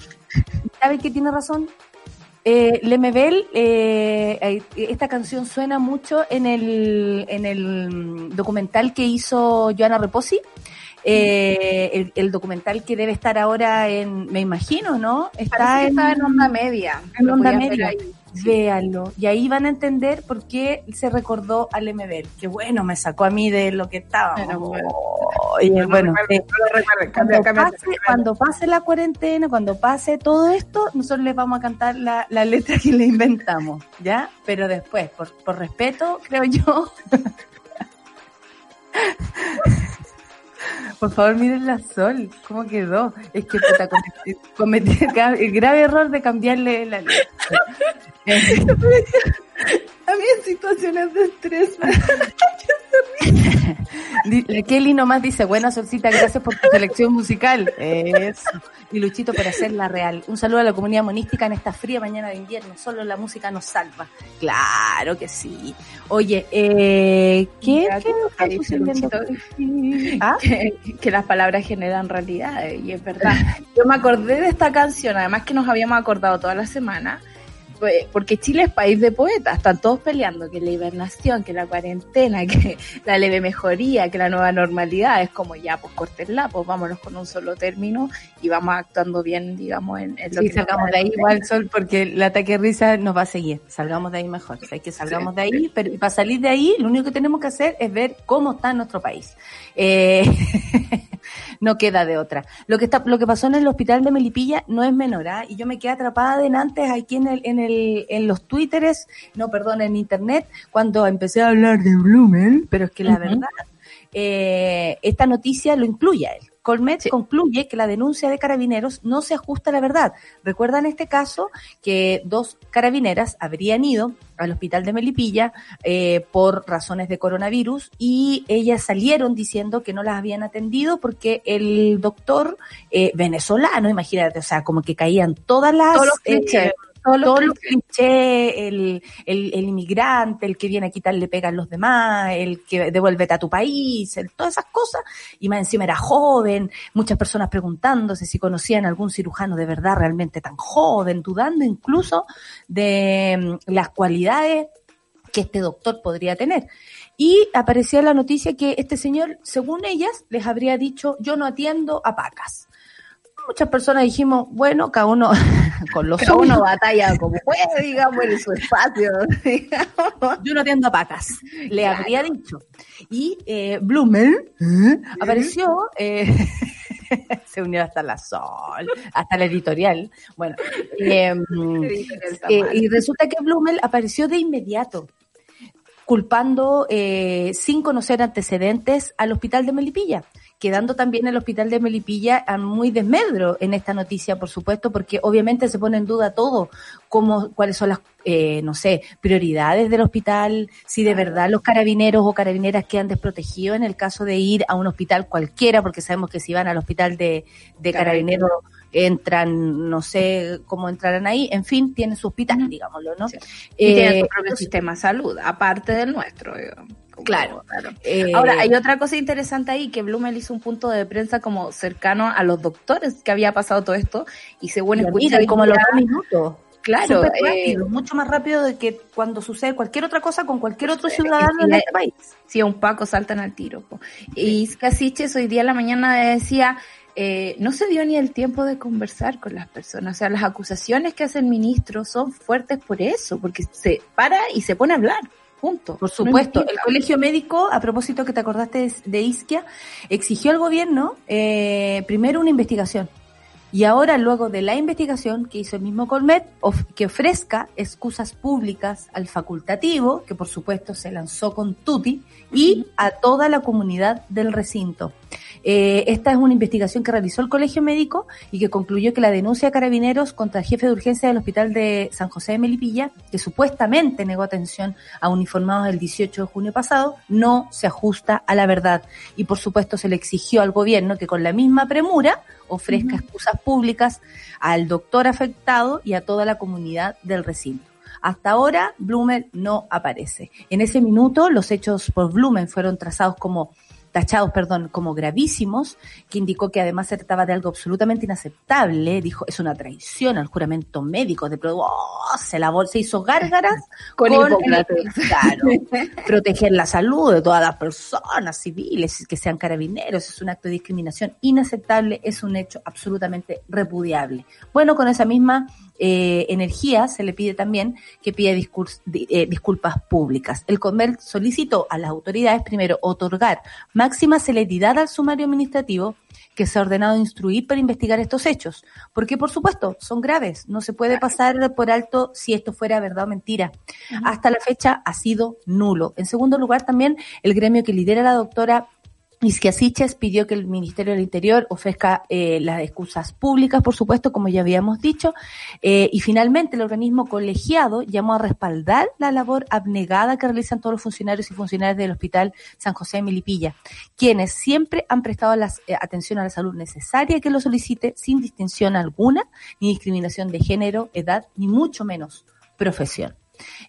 ¿Sabe qué tiene razón? Eh, Lemebel, eh, eh, esta canción suena mucho en el, en el mm, documental que hizo Joana Reposi. Eh, el, el documental que debe estar ahora en, me imagino, ¿no? Está en, estaba en onda media. en onda media. ahí. Véanlo. Y ahí van a entender por qué se recordó al Lemebel. Que bueno, me sacó a mí de lo que estaba. Bueno. Cuando pase la cuarentena, cuando pase todo esto, nosotros les vamos a cantar la, la letra que le inventamos, ¿ya? Pero después, por, por respeto, creo yo. Por favor, miren la sol, cómo quedó. Es que puta, cometí, cometí el gra- el grave error de cambiarle la letra. A mí en situaciones de estrés La Kelly nomás dice, buena solcita, gracias por tu selección musical. Eso. Y Luchito por hacerla real. Un saludo a la comunidad monística en esta fría mañana de invierno. Solo la música nos salva. Claro que sí. Oye, eh, ¿qué, Ya, ¿qué ¿qué está dice sucediendo? ¿Ah? que, que las palabras generan realidades y es verdad. Yo me acordé de esta canción, además que nos habíamos acordado toda la semana, porque Chile es país de poetas, están todos peleando que la hibernación, que la cuarentena, que la leve mejoría, que la nueva normalidad, es como ya, pues cortenla, pues vámonos con un solo término y vamos actuando bien, digamos, en, en lo Sí, que salgamos de ahí igual, Sol, porque el ataque de risa nos va a seguir. Salgamos de ahí mejor. O sea, que salgamos de ahí, pero para salir de ahí, lo único que tenemos que hacer es ver cómo está nuestro país. Eh, no queda de otra. Lo que está, lo que pasó en el hospital de Melipilla no es menor, ¿ah? Y yo me quedé atrapada de antes aquí en el, en el, en los twitteres, no, perdón, en internet, cuando empecé a hablar de Blumen, pero es que la verdad, eh, esta noticia lo incluye a él. Colmet concluye que la denuncia de carabineros no se ajusta a la verdad. Recuerdan este caso que dos carabineras habrían ido al hospital de Melipilla eh, por razones de coronavirus y ellas salieron diciendo que no las habían atendido porque el doctor eh, venezolano, imagínate, o sea, como que caían todas las... Todos los todos los clichés. clichés, el, el, el inmigrante, el que viene a quitarle pega a los demás, el que devuélvete a tu país, el- todas esas cosas. Y más encima era joven, muchas personas preguntándose si conocían algún cirujano de verdad realmente tan joven, dudando incluso de mm, las cualidades que este doctor podría tener. Y aparecía la noticia que este señor, según ellas, les habría dicho, yo no atiendo a pacas. Muchas personas dijimos, bueno, cada uno con los Cada uno batalla como puede, digamos, en su espacio. digamos. Yo no atiendo a pacas, le habría dicho. Y eh, Blumel ¿eh? apareció, eh, se unió hasta la Sol, hasta la editorial. Bueno, eh, eh, y resulta que Blumel apareció de inmediato, culpando, eh, sin conocer antecedentes, al hospital de Melipilla quedando también el hospital de Melipilla a muy desmedro en esta noticia, por supuesto, porque obviamente se pone en duda todo, como cuáles son las, eh, no sé, prioridades del hospital, si de verdad los carabineros o carabineras quedan desprotegidos en el caso de ir a un hospital cualquiera, porque sabemos que si van al hospital de, de carabineros entran, no sé cómo entrarán ahí, en fin, tienen su hospital, digámoslo, ¿no? Sí. Y tiene Eh, su propio sistema de salud, aparte del nuestro. digamos. Como- Claro. eh, Ahora, hay otra cosa interesante ahí, que Blumel hizo un punto de prensa como cercano a los doctores que había pasado todo esto, y según y amiga, como los dos minutos. Claro, eh, rápido, mucho más rápido de que cuando sucede cualquier otra cosa con cualquier otro ciudadano en este país. si a un Paco saltan al tiro. po. Y Casiches hoy día en la mañana decía, eh, no se dio ni el tiempo de conversar con las personas. O sea, las acusaciones que hace el ministro son fuertes por eso, porque se para y se pone a hablar. Punto. Por No supuesto, el colegio médico, a propósito que te acordaste de- de Isquia, exigió al gobierno eh, primero una investigación. Y ahora, luego de la investigación que hizo el mismo Colmet, of- que ofrezca excusas públicas al facultativo, que por supuesto se lanzó con Tuti, y a toda la comunidad del recinto. Eh, esta es una investigación que realizó el Colegio Médico y que concluyó que la denuncia de carabineros contra el jefe de urgencia del Hospital de San José de Melipilla, que supuestamente negó atención a uniformados el 18 de junio pasado, no se ajusta a la verdad. Y por supuesto se le exigió al gobierno que con la misma premura ofrezca excusas públicas al doctor afectado y a toda la comunidad del recinto. Hasta ahora, Blumen no aparece. En ese minuto, los hechos por Blumen fueron trazados como tachados, perdón, como gravísimos, que indicó que además se trataba de algo absolutamente inaceptable, dijo, es una traición al juramento médico, de pro- oh, se lavó, se hizo gárgaras Con con Hipócrates. claro, proteger la salud de todas las personas civiles, que sean carabineros, es un acto de discriminación inaceptable, es un hecho absolutamente repudiable. Bueno, con esa misma eh, energía se le pide también que pida eh, disculpas públicas. El Comer solicitó a las autoridades primero otorgar máxima celeridad al sumario administrativo que se ha ordenado instruir para investigar estos hechos, porque por supuesto son graves, no se puede pasar por alto si esto fuera verdad o mentira. Hasta la fecha ha sido nulo. En segundo lugar, también el gremio que lidera la doctora Isquia Siches pidió que el Ministerio del Interior ofrezca eh, las excusas públicas, por supuesto, como ya habíamos dicho, eh, y finalmente el organismo colegiado llamó a respaldar la labor abnegada que realizan todos los funcionarios y funcionarias del Hospital San José de Milipilla, quienes siempre han prestado la atención a la salud necesaria que lo solicite sin distinción alguna, ni discriminación de género, edad, ni mucho menos profesión.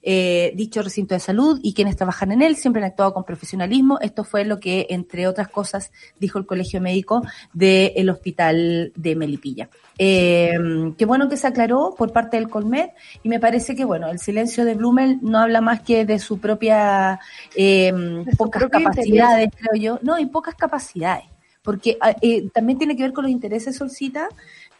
Eh, dicho recinto de salud y quienes trabajan en él siempre han actuado con profesionalismo. Esto fue lo que, entre otras cosas, dijo el Colegio Médico del Hospital de Melipilla. Eh, qué bueno que se aclaró por parte del Colmed y me parece que, bueno, el silencio de Blumel no habla más que de su propia eh, su pocas capacidades, creo yo. No, y pocas capacidades. Porque ah, eh, también tiene que ver con los intereses, Solcita,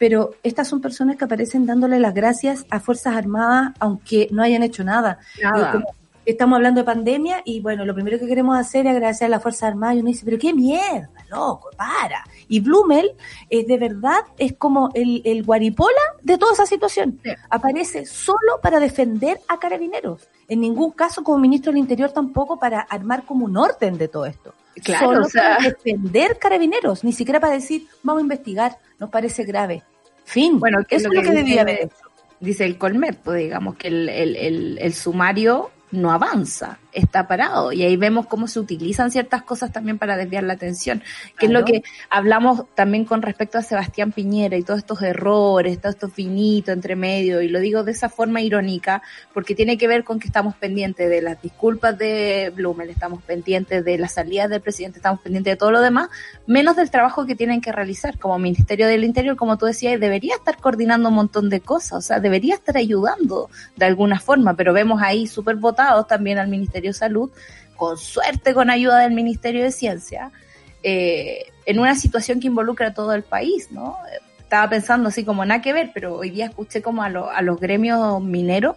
pero estas son personas que aparecen dándole las gracias a Fuerzas Armadas, aunque no hayan hecho nada. Nada. Eh, Estamos hablando de pandemia y bueno, lo primero que queremos hacer es agradecer a las Fuerzas Armadas y uno dice, pero qué mierda, loco, para. Y Blumel es de verdad, es como el, el guaripola de toda esa situación. Sí. Aparece solo para defender a carabineros. En ningún caso como ministro del Interior tampoco para armar como un orden de todo esto. Claro, Solo o sea- para defender carabineros, ni siquiera para decir, vamos a investigar, nos parece grave. Fin. Bueno, que eso es lo que, debía haber hecho. Dice el Colmet, pues digamos que el, el, el, el sumario no avanza, está parado. Y ahí vemos cómo se utilizan ciertas cosas también para desviar la atención, que es lo que hablamos también con respecto a Sebastián Piñera y todos estos errores, todo esto finito entre medio, y lo digo de esa forma irónica, porque tiene que ver con que estamos pendientes de las disculpas de Blumel, estamos pendientes de las salidas del presidente, estamos pendientes de todo lo demás, menos del trabajo que tienen que realizar como Ministerio del Interior, como tú decías, debería estar coordinando un montón de cosas, o sea, debería estar ayudando de alguna forma, pero vemos ahí súper votados también al Ministerio Salud, con suerte con ayuda del Ministerio de Ciencia, eh, en una situación que involucra a todo el país, ¿no? estaba pensando así como nada que ver, pero hoy día escuché como a, lo- a los gremios mineros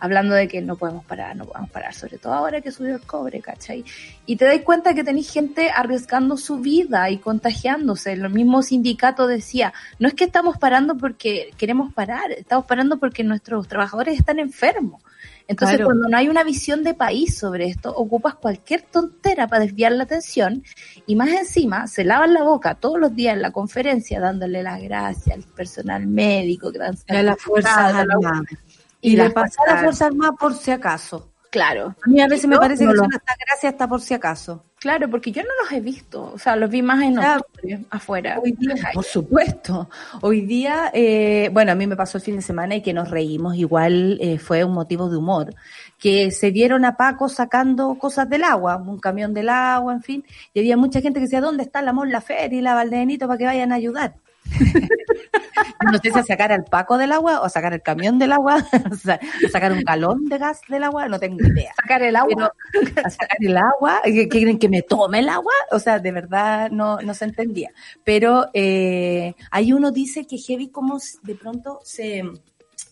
hablando de que no podemos parar, no podemos parar, sobre todo ahora que subió el cobre, ¿cachai? Y te das cuenta que tenéis gente arriesgando su vida y contagiándose. El mismo sindicato decía, no es que estamos parando porque queremos parar, estamos parando porque nuestros trabajadores están enfermos. Entonces, Claro. cuando no hay una visión de país sobre esto, ocupas cualquier tontera para desviar la atención y más encima se lavan la boca todos los días en la conferencia dándole las gracias al personal médico, que dan- Y a las Fuerzas a la- Armadas. Y Y, le pasar a Fuerzas Armadas por si acaso. Claro. A mí a veces me parece no que son hasta gracias hasta por si acaso. Claro, porque yo no los he visto, o sea, los vi más en Ya. octubre, afuera. Hoy día, por supuesto. Hoy día, eh, bueno, a mí me pasó el fin de semana y que nos reímos, igual eh, fue un motivo de humor, que se vieron a Paco sacando cosas del agua, un camión del agua, en fin, y había mucha gente que decía, ¿dónde está la Mon Lafer y la Valdenito para que vayan a ayudar? no sé si a sacar al Paco del agua o a sacar el camión del agua, o sacar un galón de gas del agua, no tengo idea. Sacar el agua. Pero a sacar el agua, ¿que quieren que me tome el agua? O sea, de verdad no, no se entendía. Pero eh, ahí uno dice que heavy como de pronto se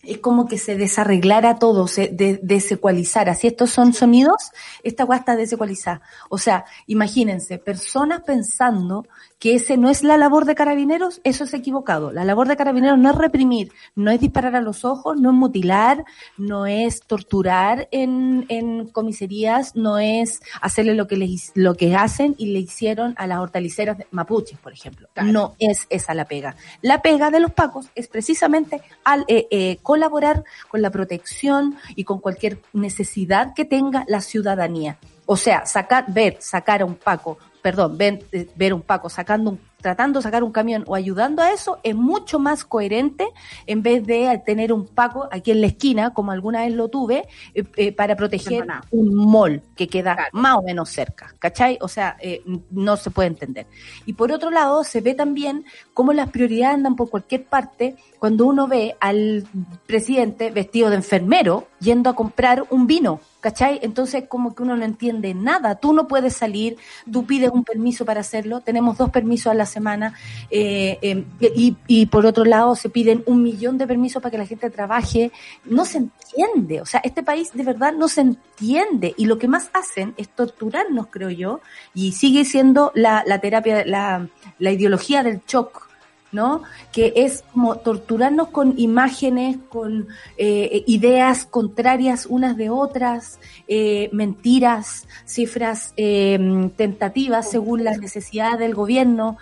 es como que se desarreglara todo, se de, desecualizara. Si estos son sonidos, esta agua está desecualizada. O sea, imagínense, personas pensando que ese no es la labor de carabineros, eso es equivocado. La labor de carabineros no es reprimir, no es disparar a los ojos, no es mutilar, no es torturar en, en comisarías, no es hacerle lo que les, lo que hacen y le hicieron a las hortaliceras de- mapuches, por ejemplo. Claro. No es esa la pega. La pega de los pacos es precisamente al eh, eh, colaborar con la protección y con cualquier necesidad que tenga la ciudadanía. O sea, sacar, ver, sacar a un paco, perdón, ver, eh, ver un paco sacando un, tratando de sacar un camión o ayudando a eso es mucho más coherente en vez de tener un paco aquí en la esquina, como alguna vez lo tuve, eh, eh, para proteger un mall que queda Claro. más o menos cerca, ¿cachai? O sea, eh, no se puede entender. Y por otro lado, se ve también cómo las prioridades andan por cualquier parte cuando uno ve al presidente vestido de enfermero yendo a comprar un vino, ¿cachai? Entonces como que uno no entiende nada. Tú no puedes salir, tú pides un permiso para hacerlo, tenemos dos permisos a la semana eh, eh, y, y por otro lado se piden un millón de permisos para que la gente trabaje. No se entiende, o sea, este país de verdad no se entiende y lo que más hacen es torturarnos, creo yo, y sigue siendo la, la terapia, la, la ideología del shock. ¿No? Que es como torturarnos con imágenes, con eh, ideas contrarias unas de otras, eh, mentiras, cifras eh, tentativas según las necesidades del gobierno.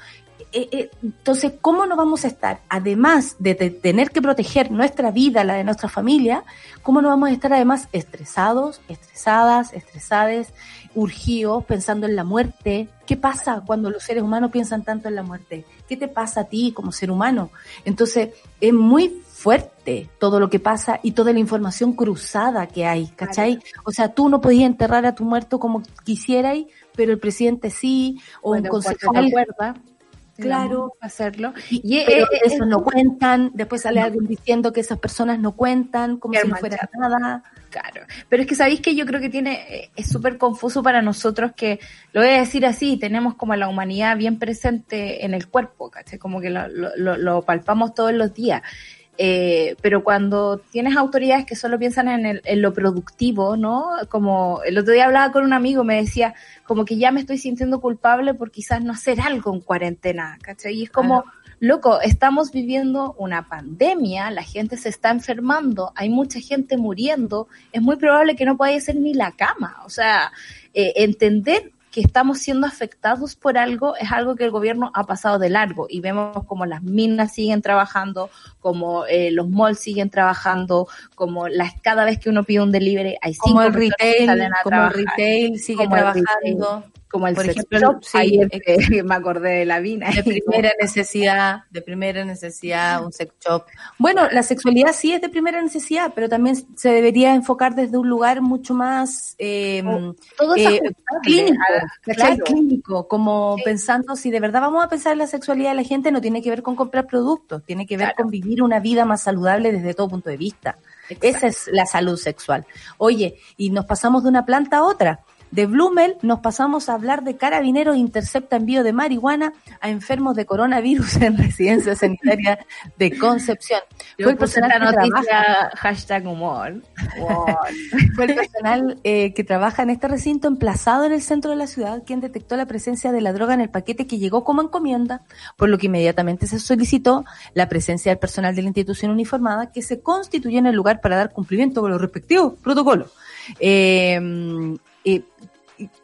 Eh, eh, entonces, ¿cómo no vamos a estar, además de te- tener que proteger nuestra vida, la de nuestra familia, cómo no vamos a estar además estresados, estresadas, estresades, urgidos, pensando en la muerte? ¿Qué pasa cuando los seres humanos piensan tanto en la muerte? ¿Qué te pasa a ti como ser humano? Entonces, es muy fuerte todo lo que pasa y toda la información cruzada que hay, ¿cachai? O sea, tú no podías enterrar a tu muerto como quisieras, pero el presidente sí, o un Puede un concejal Claro. hacerlo. y, pero eh, eso no cuentan, después sale alguien diciendo que esas personas no cuentan, como Qué si no fuera nada. Claro, pero es que sabéis que yo creo que tiene, eh, es súper confuso para nosotros que, lo voy a decir así, tenemos como la humanidad bien presente en el cuerpo, ¿cachai? Como que lo, lo- lo palpamos todos los días. Eh, pero cuando tienes autoridades que solo piensan en, el- en lo productivo, ¿no? Como el otro día hablaba con un amigo, me decía, como que ya me estoy sintiendo culpable por quizás no hacer algo en cuarentena, ¿cachai? Y es como, loco, estamos viviendo una pandemia, la gente se está enfermando, hay mucha gente muriendo, es muy probable que no pueda hacer ni la cama. O sea, eh, entender que estamos siendo afectados por algo es algo que el gobierno ha pasado de largo. Y vemos como las minas siguen trabajando, como eh, los malls siguen trabajando, como las cada vez que uno pide un delivery hay cinco Como el personas que retail, salen a como el retail sigue Como el trabajando. Como el Por sex ejemplo, shop, sí, ex- que me acordé de la vina. de primera necesidad, de primera necesidad, un sex shop. Bueno, la sexualidad sí es de primera necesidad, pero también se debería enfocar desde un lugar mucho más eh, Todo es eh, ajustable clínico, claro. Clínico, como Sí. pensando si de verdad vamos a pensar en la sexualidad de la gente, no tiene que ver con comprar productos, tiene que ver Claro. con vivir una vida más saludable desde todo punto de vista. Exacto. Esa es la salud sexual. Oye, y nos pasamos de una planta a otra. De Blumel nos pasamos a hablar de carabineros intercepta envío de marihuana a enfermos de coronavirus en residencia sanitaria de Concepción. Fue el personal que trabaja hashtag humor. Wow. fue el personal eh, que trabaja en este recinto emplazado en el centro de la ciudad quien detectó la presencia de la droga en el paquete que llegó como encomienda, por lo que inmediatamente se solicitó la presencia del personal de la institución uniformada que se constituyó en el lugar para dar cumplimiento con los respectivos protocolos. Eh, eh,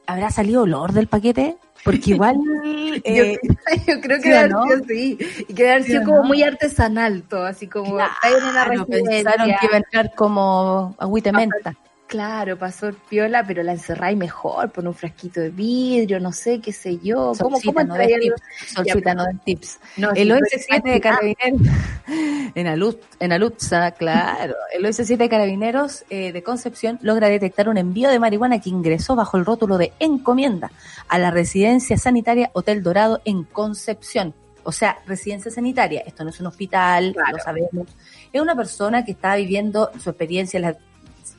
¿Habrá salido olor del paquete? Porque igual... eh, Yo creo que ¿sí o debe haber no? sido sí. Y que haber ¿Sí sido como muy artesanal todo, así como claro, pensaron que iba a entrar como agüita menta. Claro, pasó el piola, pero la encerráis mejor, por un frasquito de vidrio, no sé, qué sé yo. ¿Cómo, Solcita, cómo no de tips. Solcita, no de tips. No, el sí, pero OS7 de Carabineros, en, Alut, en Alutza, claro, el OS7 de Carabineros eh, de Concepción logra detectar un envío de marihuana que ingresó bajo el rótulo de encomienda a la residencia sanitaria Hotel Dorado en Concepción. O sea, residencia sanitaria, esto no es un hospital, Claro. lo sabemos. Es una persona que está viviendo su experiencia, la,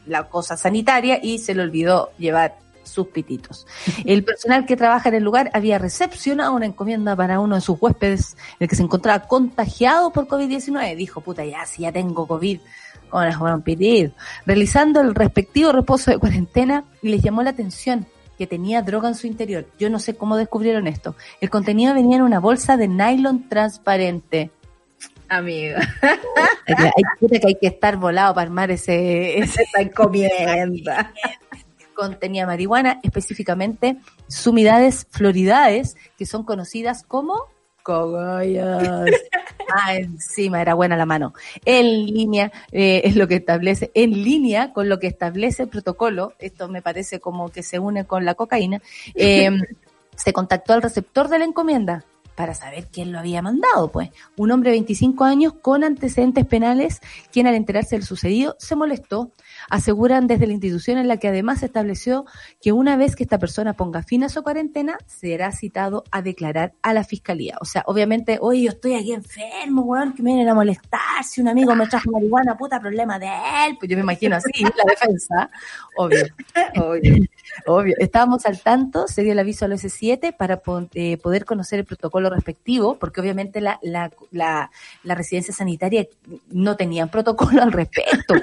la cosa sanitaria y se le olvidó llevar sus pititos. El personal que trabaja en el lugar había recepcionado una encomienda para uno de sus huéspedes, el que se encontraba contagiado por COVID-19. Dijo, puta, ya, si ya tengo COVID, ¿cómo les voy a pedir? Realizando el respectivo reposo de cuarentena, les llamó la atención que tenía droga en su interior. Yo no sé cómo descubrieron esto. El contenido venía en una bolsa de nylon transparente. Amiga, Hay, que hay que estar volado para armar ese, esta encomienda. contenía marihuana, específicamente sumidades floridades, que son conocidas como cogollos. Ah, encima era buena la mano. En línea, eh, es lo que establece, en línea con lo que establece el protocolo, esto me parece como que se une con la cocaína, eh, se contactó al receptor de la encomienda para saber quién lo había mandado, pues. Un hombre de 25 años con antecedentes penales, quien al enterarse del sucedido se molestó. Aseguran desde la institución en la que además se estableció que una vez que esta persona ponga fin a su cuarentena, será citado a declarar a la fiscalía. O sea, obviamente, oye, yo estoy aquí enfermo, weón, que me vienen a molestar, si un amigo me trajo marihuana, puta, problema de él. Pues yo me imagino así, la defensa, obvio. Oye, Obvio, estábamos al tanto, se dio el aviso al S7 para eh, poder conocer el protocolo respectivo, porque obviamente la, la, la, la residencia sanitaria no tenían protocolo al respecto.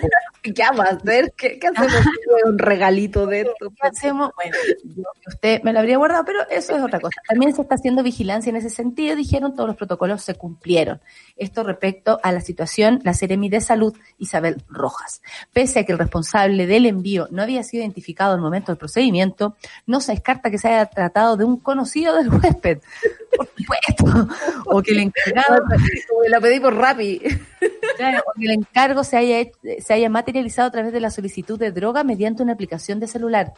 ¿qué vamos a hacer? ¿Qué, qué hacemos un regalito de esto? ¿Qué hacemos? Bueno, yo- usted me lo habría guardado, pero eso es otra cosa. También se está haciendo vigilancia en ese sentido, dijeron, todos los protocolos se cumplieron. Esto respecto a la situación, la Seremi de Salud, Isabel Rojas. Pese a que el responsable del envío no había sido identificado al momento del procedimiento, no se descarta que se haya tratado de un conocido del huésped, por supuesto, o que el encargado la pedí por Rappi. Claro, o que el encargo se haya, hecho- se haya materializado a través de la solicitud de droga mediante una aplicación de celular.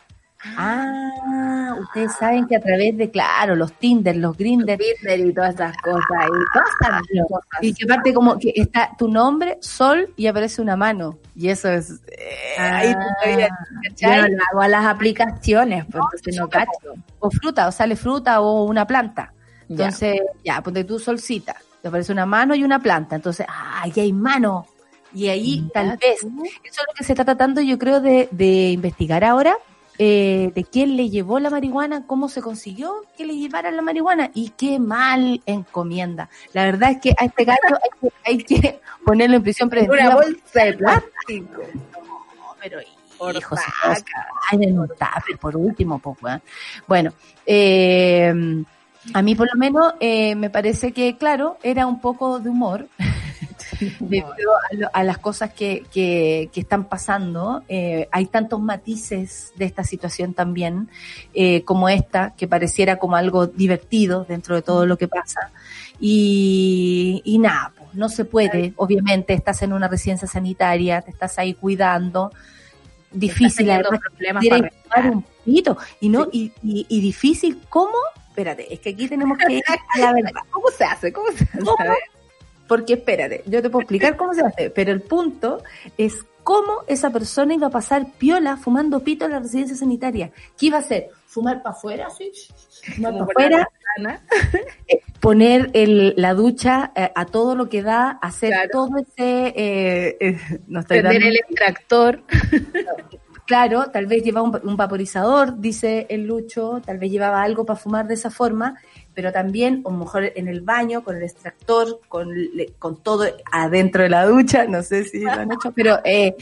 Ah, ustedes saben que a través de, claro, los Tinder, los Grindr, Tinder y todas esas cosas. Y todas esas cosas. y que aparte como que está tu nombre, sol, y aparece una mano. Y eso es... eh, ahí tú sabías, Yo no lo hago a las aplicaciones, pues entonces no cacho. O fruta, o sale fruta o una planta. Entonces, ya, ponte tú solcita, te aparece una mano y una planta. Entonces, ah, aquí hay mano. Y ahí tal vez, eso es lo que se está tratando, yo creo, de, de investigar ahora, eh, de quién le llevó la marihuana, cómo se consiguió que le llevaran la marihuana y qué mal encomienda. La verdad es que a este gallo hay que, hay que ponerlo en prisión preventiva. Una bolsa de plástico. No, pero hijo, caen en un tupper, por último, pues. Bueno, eh, a mí por lo menos eh, me parece que, claro, era un poco de humor debido a, lo- a las cosas que, que, que están pasando. Eh, hay tantos matices de esta situación también, eh, como esta, que pareciera como algo divertido dentro de todo lo que pasa. Y, y nada, pues, no se puede. Obviamente, estás en una residencia sanitaria, te estás ahí cuidando. Difícil, problemas para un pito. Y no, y, y, y difícil, ¿cómo? Espérate, es que aquí tenemos que ir a la verdad. ¿Cómo se hace? ¿Cómo se hace? Porque espérate, yo te puedo explicar cómo se hace, pero el punto es cómo esa persona iba a pasar piola fumando pito en la residencia sanitaria. ¿Qué iba a hacer? ¿Fumar para afuera? Sí. Fumar para afuera, ventana. poner el, la ducha eh, a todo lo que da, hacer Claro. todo ese... eh, eh, no estoy Prender dando- el extractor. Claro, tal vez llevaba un, un vaporizador, dice el Lucho, tal vez llevaba algo para fumar de esa forma, pero también, o mejor en el baño, con el extractor, con, con todo adentro de la ducha, no sé si lo han hecho, pero eh,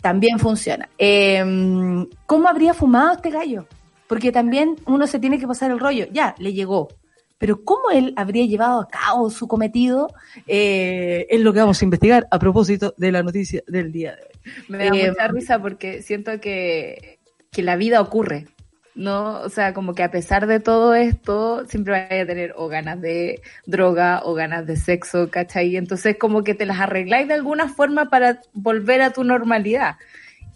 también funciona. Eh, ¿Cómo habría fumado este gallo? Porque también uno se tiene que pasar el rollo, ya, le llegó. Pero ¿cómo él habría llevado a cabo su cometido? Eh, es lo que vamos a investigar a propósito de la noticia del día de hoy. Me da Eh, mucha risa porque siento que, que la vida ocurre, ¿no? O sea, como que a pesar de todo esto, siempre vaya a tener o ganas de droga o ganas de sexo, ¿cachai? Entonces como que te las arregláis de alguna forma para volver a tu normalidad.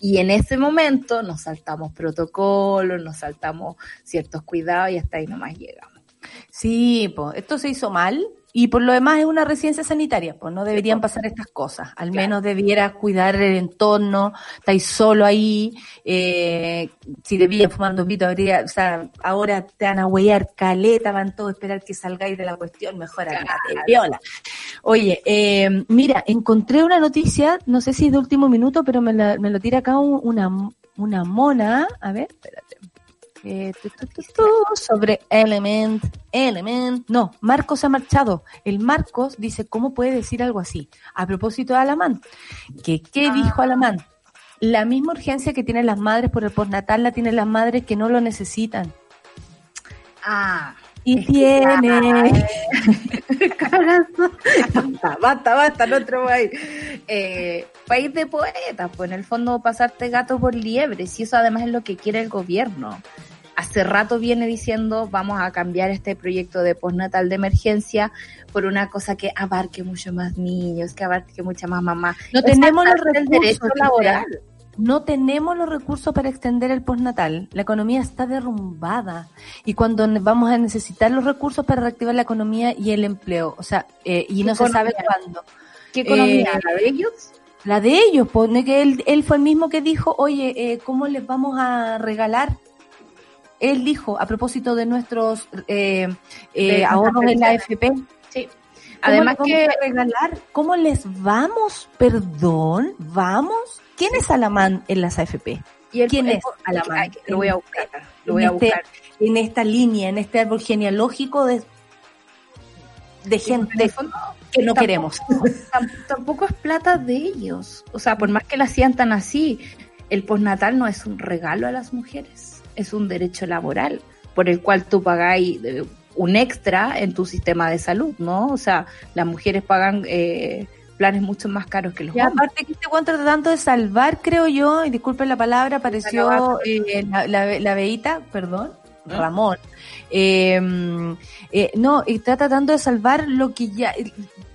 Y en ese momento nos saltamos protocolos, nos saltamos ciertos cuidados y hasta ahí nomás llegamos. Sí, pues esto se hizo mal y por lo demás es una residencia sanitaria, pues no deberían pasar estas cosas. Al menos debieras cuidar el entorno, estáis solo ahí, eh, si te pillan fumando un pito, habría, o sea, ahora te van a huellar caleta, van todos a esperar que salgáis de la cuestión, mejor andate, viola. Oye, eh, mira, encontré una noticia, no sé si es de último minuto, pero me, la- me lo tira acá un- una, una mona, a ver, espérate. Eh, tu, tu, tu, sobre Element, Element. No, Marcos ha marchado. El Marcos dice, ¿cómo puede decir algo así? A propósito de Alamán. ¿Qué, qué dijo Alamán? La misma urgencia que tienen las madres por el postnatal la tienen las madres que no lo necesitan. Ah, Y que- tiene... basta, basta, basta, no otro país. Eh, país de poetas, pues en el fondo pasarte gato por liebre, si eso además es lo que quiere el gobierno. Hace rato viene diciendo vamos a cambiar este proyecto de postnatal de emergencia por una cosa que abarque mucho más niños, que abarque mucha más mamá. No tenemos los recursos derecho laboral. No tenemos los recursos para extender el postnatal. La economía está derrumbada. Y cuando vamos a necesitar los recursos para reactivar la economía y el empleo. O sea, eh, y ¿Qué no se sabe cuándo. ¿Qué economía? Eh, ¿La de ellos? La de ellos, pone que él, él fue el mismo que dijo, oye, eh, ¿cómo les vamos a regalar? Él dijo, a propósito de nuestros eh, eh, De ahorros en la AFP, Sí. ¿cómo Además que regalar? ¿Cómo les vamos? Perdón, ¿vamos? ¿Quién es Alamán en las AFP? y el- ¿Quién el- es Alamán? Lo voy a buscar. Lo en voy a este- buscar. En esta línea, en este árbol genealógico de, de En gente que no tampoco- queremos. tam- tampoco es plata de ellos. O sea, por más que la sientan así, el postnatal no es un regalo a las mujeres, es un derecho laboral por el cual tú pagáis eh, un extra en tu sistema de salud, ¿no? O sea, las mujeres pagan eh, planes mucho más caros que los Y hombres. aparte que este Juan trata tanto de salvar, creo yo, y disculpen la palabra, apareció eh, la, la, la Beita, perdón, Ramón. Eh, eh, no, y trata tanto de salvar lo que ya,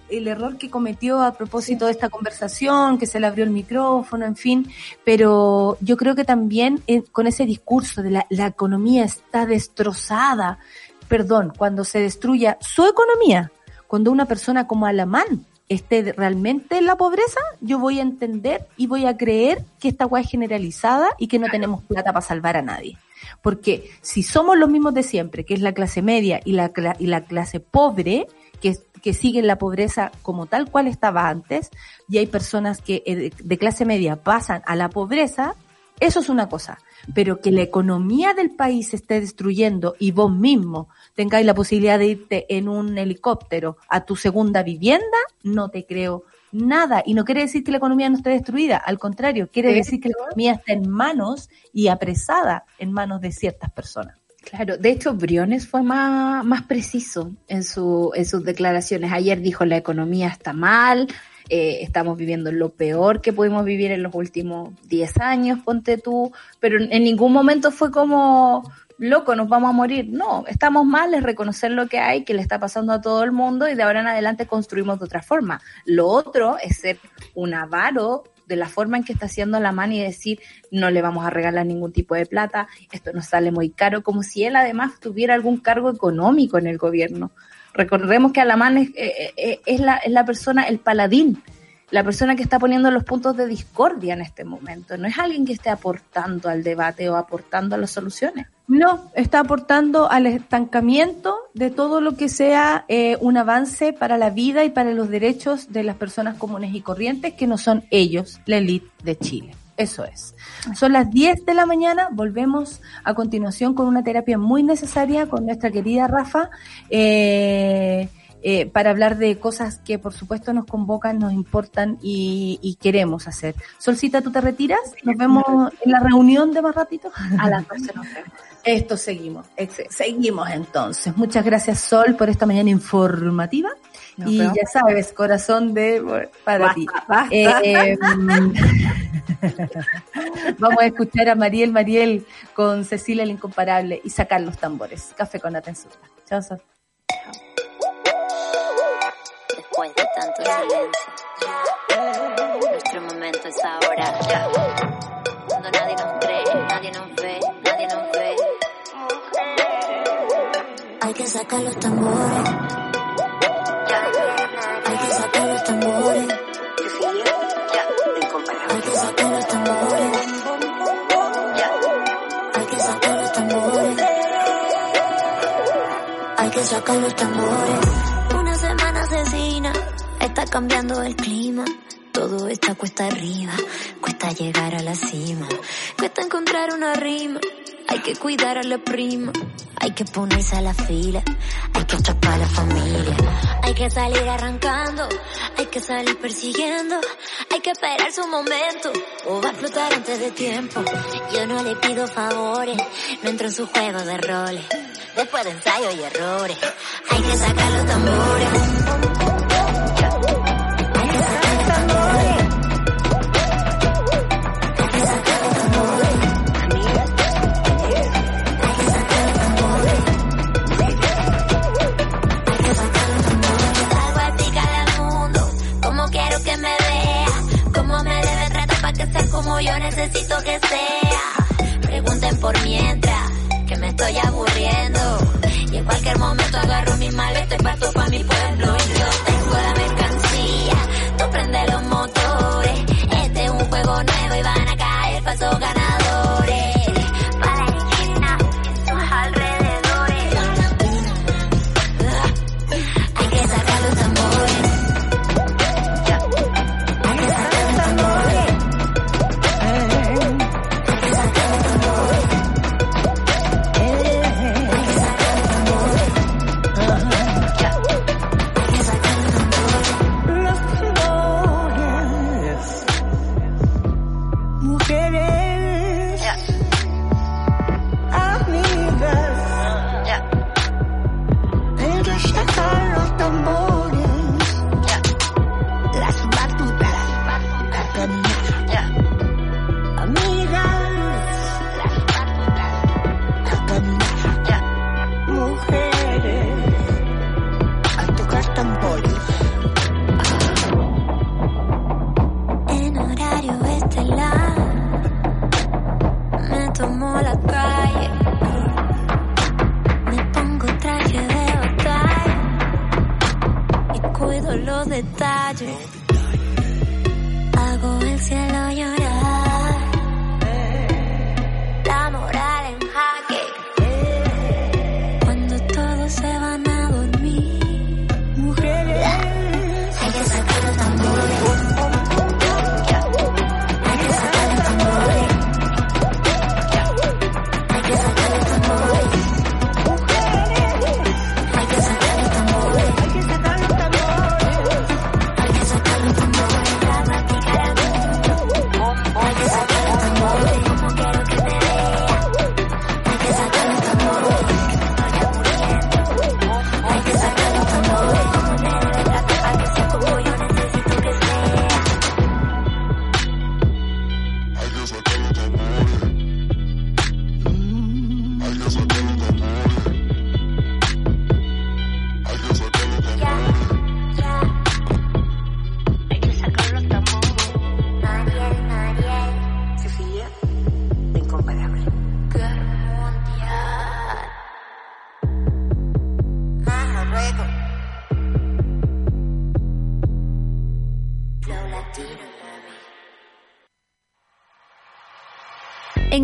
el, error que cometió a propósito de esta conversación, que se le abrió el micrófono, en fin, pero yo creo que también eh, con ese discurso de la, la economía está destrozada, perdón, cuando se destruya su economía, cuando una persona como Alamán esté realmente en la pobreza, yo voy a entender y voy a creer que esta weá es generalizada y que no tenemos plata para salvar a nadie. Porque si somos los mismos de siempre, que es la clase media y la, y la clase pobre, que, que siguen la pobreza como tal cual estaba antes, y hay personas que eh, de- clase media pasan a la pobreza, eso es una cosa. Pero que la economía del país se esté destruyendo y vos mismo tengáis la posibilidad de irte en un helicóptero a tu segunda vivienda, no te creo nada. Y no quiere decir que la economía no esté destruida, al contrario, quiere De decir que la economía está en manos y apresada en manos de ciertas personas. Claro, de hecho Briones fue más, más preciso en, su, en sus declaraciones. Ayer dijo la economía está mal, eh, estamos viviendo lo peor que pudimos vivir en los últimos 10 años, ponte tú, pero en, ningún momento fue como, loco, nos vamos a morir. No, estamos mal, es reconocer lo que hay, que le está pasando a todo el mundo y de ahora en adelante construimos de otra forma. Lo otro es ser un avaro de la forma en que está haciendo la mano y decir no le vamos a regalar ningún tipo de plata, esto nos sale muy caro, como si él además tuviera algún cargo económico en el gobierno. Recordemos que Alamán es, eh, eh, es, la, es la persona, el paladín, la persona que está poniendo los puntos de discordia en este momento. No es alguien que esté aportando al debate o aportando a las soluciones. No, está aportando al estancamiento de todo lo que sea eh, un avance para la vida y para los derechos de las personas comunes y corrientes que no son ellos, la élite de Chile. Eso es. Son las 10 de la mañana, volvemos a continuación con una terapia muy necesaria con nuestra querida Rafa. Eh, eh, para hablar de cosas que por supuesto nos convocan, nos importan y, y queremos hacer. Solcita, ¿tú te retiras? Nos vemos en la reunión de más ratito. A las 12 nos vemos. Esto seguimos, seguimos entonces. Muchas gracias Sol por esta mañana informativa. Y ya sabes, corazón de para Basta, ti. basta. Eh, mm, vamos a escuchar a Mariel Mariel con Cecilia el Incomparable y sacar los tambores. Café con Atenzuta. Chao, Sol. Después de tanto silencio, nuestro momento es ahora. Que sacar los tambores. Hay que sacar los tambores. Hay que sacar los tambores. Hay que sacar los tambores. Hay que sacar los tambores. Una semana asesina, está cambiando el clima. Todo está cuesta arriba, cuesta llegar a la cima, cuesta encontrar una rima. Hay que cuidar a la prima, hay que ponerse a la fila, hay que atrapar a la familia, hay que salir arrancando, hay que salir persiguiendo, hay que esperar su momento o va a flotar antes de tiempo. Yo no le pido favores, no entro en su juego de roles, después de ensayo y errores, hay que sacar los tambores. Yo necesito que sea. Pregunten por mientras, que me estoy aburriendo. Y en cualquier momento agarro mi maleta y parto pa' mi pueblo.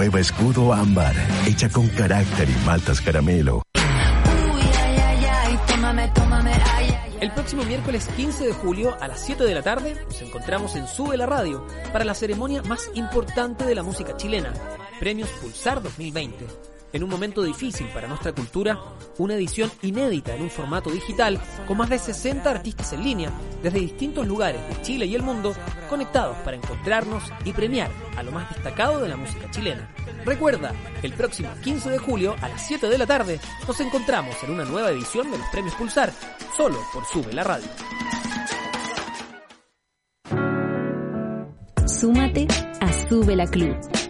Nueva Escudo Ámbar, hecha con carácter y maltas caramelo. El próximo miércoles 15 de julio a las 7 de la tarde nos encontramos en Sube la Radio para la ceremonia más importante de la música chilena, Premios Pulsar 2020. En un momento difícil para nuestra cultura, una edición inédita en un formato digital con más de 60 artistas en línea desde distintos lugares de Chile y el mundo conectados para encontrarnos y premiar a lo más destacado de la música chilena. Recuerda, el próximo 15 de julio a las 7 de la tarde nos encontramos en una nueva edición de los Premios Pulsar, solo por Sube la Radio. A la Club.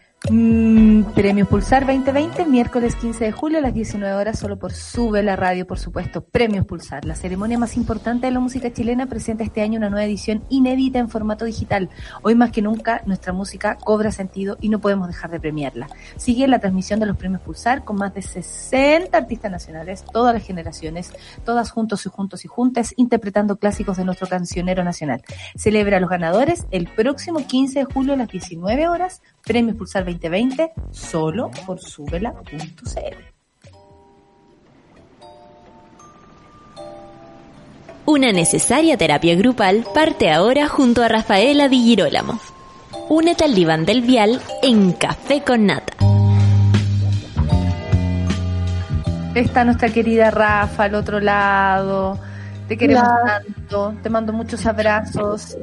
Mm, Premios Pulsar 2020, miércoles 15 de julio a las 19 horas, solo por Sube la Radio, por supuesto. Premios Pulsar, la ceremonia más importante de la música chilena, presenta este año una nueva edición inédita en formato digital. Hoy más que nunca, nuestra música cobra sentido y no podemos dejar de premiarla. Sigue la transmisión de los Premios Pulsar con más de 60 artistas nacionales, todas las generaciones, todas juntos y juntos y juntas, interpretando clásicos de nuestro cancionero nacional. Celebra a los ganadores el próximo 15 de julio a las 19 horas, Premios Pulsar 2020, solo por subela.cl. Una necesaria terapia grupal parte ahora junto a Rafaela Di Girolamo. Únete al diván del vial en Café con Nata. Está nuestra querida Rafa al otro lado. Te queremos Hola. tanto. Te mando muchos abrazos.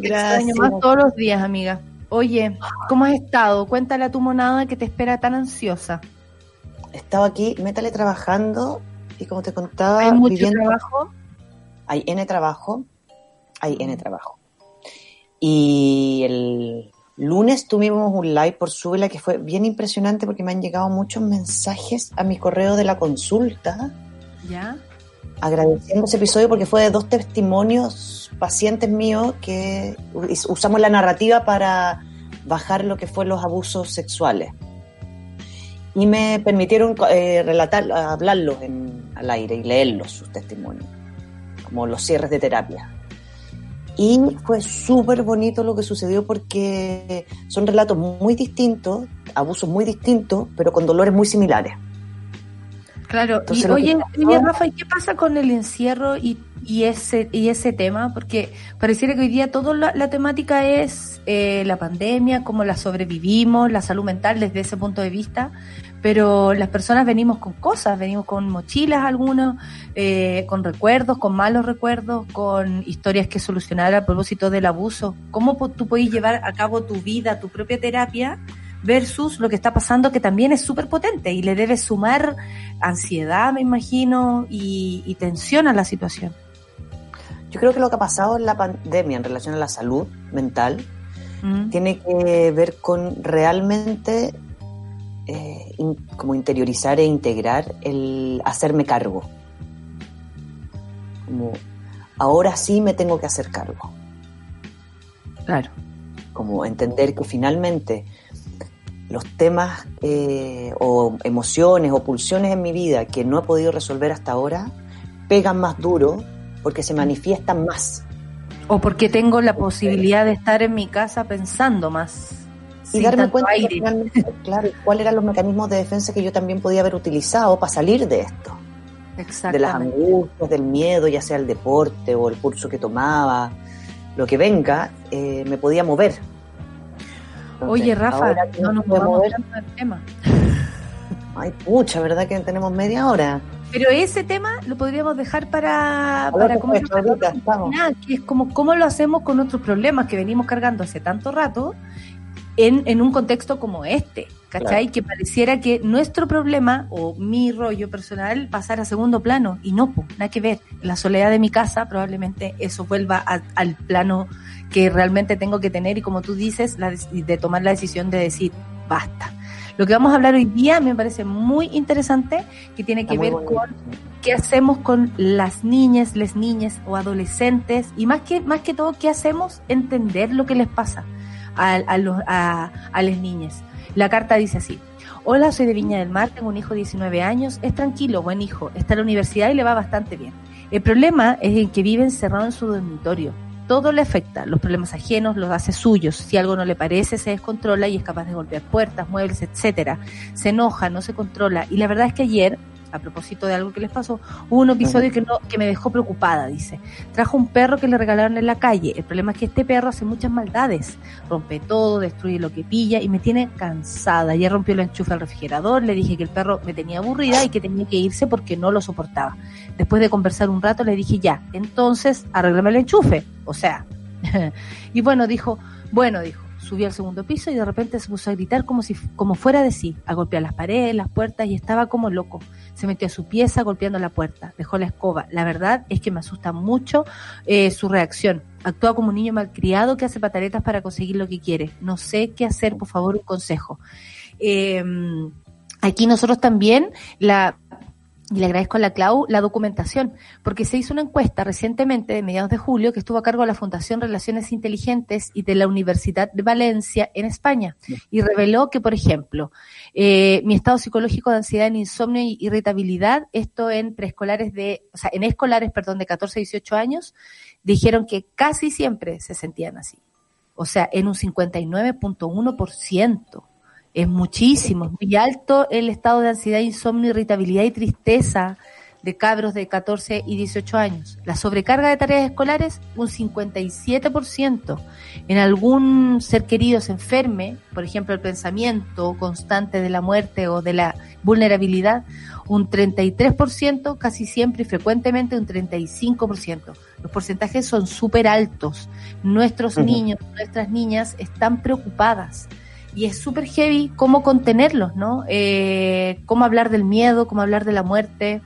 Te Gracias. extraño más todos los días, amiga. Oye, ¿cómo has estado? Cuéntale a tu monada que te espera tan ansiosa. Estaba aquí, métale trabajando y como te contaba, ¿Hay mucho viviendo- trabajo? Hay N trabajo, hay N trabajo. Y el lunes tuvimos un live por Súbela que fue bien impresionante porque me han llegado muchos mensajes a mi correo de la consulta ¿Ya? Agradeciendo ese episodio porque fue de dos testimonios pacientes míos que us- usamos la narrativa para bajar lo que fue los abusos sexuales. Y me permitieron eh, relatar, hablarlos al aire y leerlos, sus testimonios, como los cierres de terapia. Y fue súper bonito lo que sucedió porque son relatos muy distintos, abusos muy distintos, pero con dolores muy similares. Claro, Entonces, y lo que oye, oye, Rafa, ¿y qué pasa con el encierro y, y ese y ese tema? Porque pareciera que hoy día toda la, la temática es eh, la pandemia, cómo la sobrevivimos, la salud mental desde ese punto de vista, pero las personas venimos con cosas, venimos con mochilas algunos, eh, con recuerdos, con malos recuerdos, con historias que solucionar a propósito del abuso. ¿Cómo tú puedes llevar a cabo tu vida, tu propia terapia? Versus lo que está pasando que también es súper potente y le debe sumar ansiedad, me imagino, y, y tensión a la situación. Yo creo que lo que ha pasado en la pandemia en relación a la salud mental Mm. tiene que ver con realmente eh, in- como interiorizar e integrar el hacerme cargo. Como ahora sí me tengo que hacer cargo. Claro. Como entender que finalmente los temas eh, o emociones o pulsiones en mi vida que no he podido resolver hasta ahora pegan más duro porque se manifiestan más. O porque tengo la posibilidad de estar en mi casa pensando más. Y darme cuenta, realmente, claro, cuáles eran los mecanismos de defensa que yo también podía haber utilizado para salir de esto. De las angustias, del miedo, ya sea el deporte o el curso que tomaba, lo que venga, eh, me podía mover. Entonces, Oye, Rafa, no nos mover, tanto del tema. Ay, pucha, ¿verdad que tenemos media hora? Pero ese tema lo podríamos dejar para, para ¿cómo llama? ahorita, que es como cómo lo hacemos con nuestros problemas que venimos cargando hace tanto rato en, en un contexto como este, ¿cachai? Claro. Que pareciera que nuestro problema o mi rollo personal pasara a segundo plano y no, pues, nada que ver. En la soledad de mi casa probablemente eso vuelva a- al plano que realmente tengo que tener y como tú dices, la de, de tomar la decisión de decir, basta. Lo que vamos a hablar hoy día me parece muy interesante, que tiene que Está ver con qué hacemos con las niñas, les niñas o adolescentes y más que más que todo qué hacemos entender lo que les pasa a, a los a, a las niñas. La carta dice así: Hola, soy de Viña del Mar, tengo un hijo de 19 años, es tranquilo, buen hijo, está en la universidad y le va bastante bien. El problema es en que vive encerrado en su dormitorio. Todo le afecta, los problemas ajenos los hace suyos. Si algo no le parece, se descontrola y es capaz de golpear puertas, muebles, etcétera. Se enoja, no se controla. Y la verdad es que ayer, a propósito de algo que les pasó, hubo un episodio que, no, que me dejó preocupada, dice. Trajo un perro que le regalaron en la calle. El problema es que este perro hace muchas maldades. Rompe todo, destruye lo que pilla y me tiene cansada. Ya rompió el enchufe del refrigerador, le dije que el perro me tenía aburrida y que tenía que irse porque no lo soportaba. Después de conversar un rato le dije ya, entonces arréglame el enchufe. O sea, y bueno, dijo, bueno, dijo, subió al segundo piso y de repente se puso a gritar como si como fuera de sí, a golpear las paredes, las puertas y estaba como loco. Se metió a su pieza golpeando la puerta, dejó la escoba. La verdad es que me asusta mucho eh, su reacción. Actúa como un niño malcriado que hace pataletas para conseguir lo que quiere. No sé qué hacer, por favor, un consejo. Eh, aquí nosotros también la y le agradezco a la Clau la documentación, porque se hizo una encuesta recientemente, de mediados de julio, que estuvo a cargo de la Fundación Relaciones Inteligentes y de la Universidad de Valencia en España, y reveló que, por ejemplo, eh, mi estado psicológico de ansiedad, en insomnio y irritabilidad, esto en preescolares de, o sea, en escolares, perdón, de 14 a 18 años, dijeron que casi siempre se sentían así. O sea, en un 59.1%. Es muchísimo, es muy alto el estado de ansiedad, insomnio, irritabilidad y tristeza de cabros de 14 y 18 años. La sobrecarga de tareas escolares, un 57%. En algún ser querido se enferme, por ejemplo, el pensamiento constante de la muerte o de la vulnerabilidad, un 33%, casi siempre y frecuentemente un 35%. Los porcentajes son súper altos. Nuestros niños, nuestras niñas están preocupadas y es súper heavy cómo contenerlos, ¿no? Eh, cómo hablar del miedo, cómo hablar de la muerte,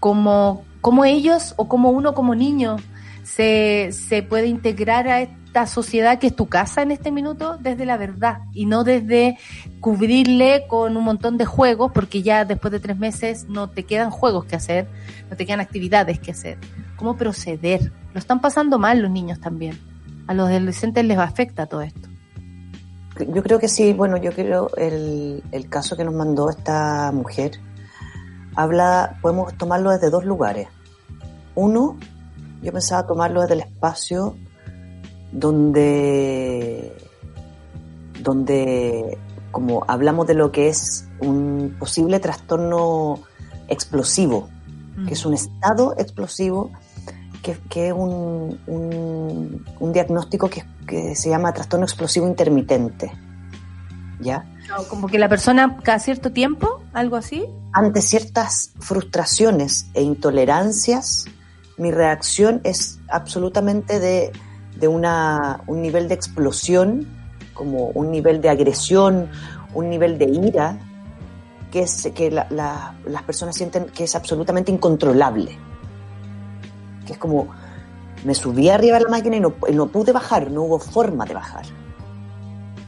cómo, cómo ellos o cómo uno como niño se, se puede integrar a esta sociedad que es tu casa en este minuto desde la verdad y no desde cubrirle con un montón de juegos porque ya después de tres meses no te quedan juegos que hacer, no te quedan actividades que hacer. ¿Cómo proceder? Lo están pasando mal los niños también. A los adolescentes les afecta todo esto. Yo creo que sí, bueno, yo creo el, el caso que nos mandó esta mujer habla, podemos tomarlo desde dos lugares. Uno, yo pensaba tomarlo desde el espacio donde, donde como hablamos de lo que es un posible trastorno explosivo, que es un estado explosivo, que, que es un, un, un diagnóstico que, que se llama trastorno explosivo intermitente. ¿Ya? Como que la persona cada cierto tiempo, algo así. Ante ciertas frustraciones e intolerancias, mi reacción es absolutamente de, de una, un nivel de explosión, como un nivel de agresión, un nivel de ira, que, es, que la, la, las personas sienten que es absolutamente incontrolable. Que es como, me subí arriba de la máquina y no, y no pude bajar, no hubo forma de bajar.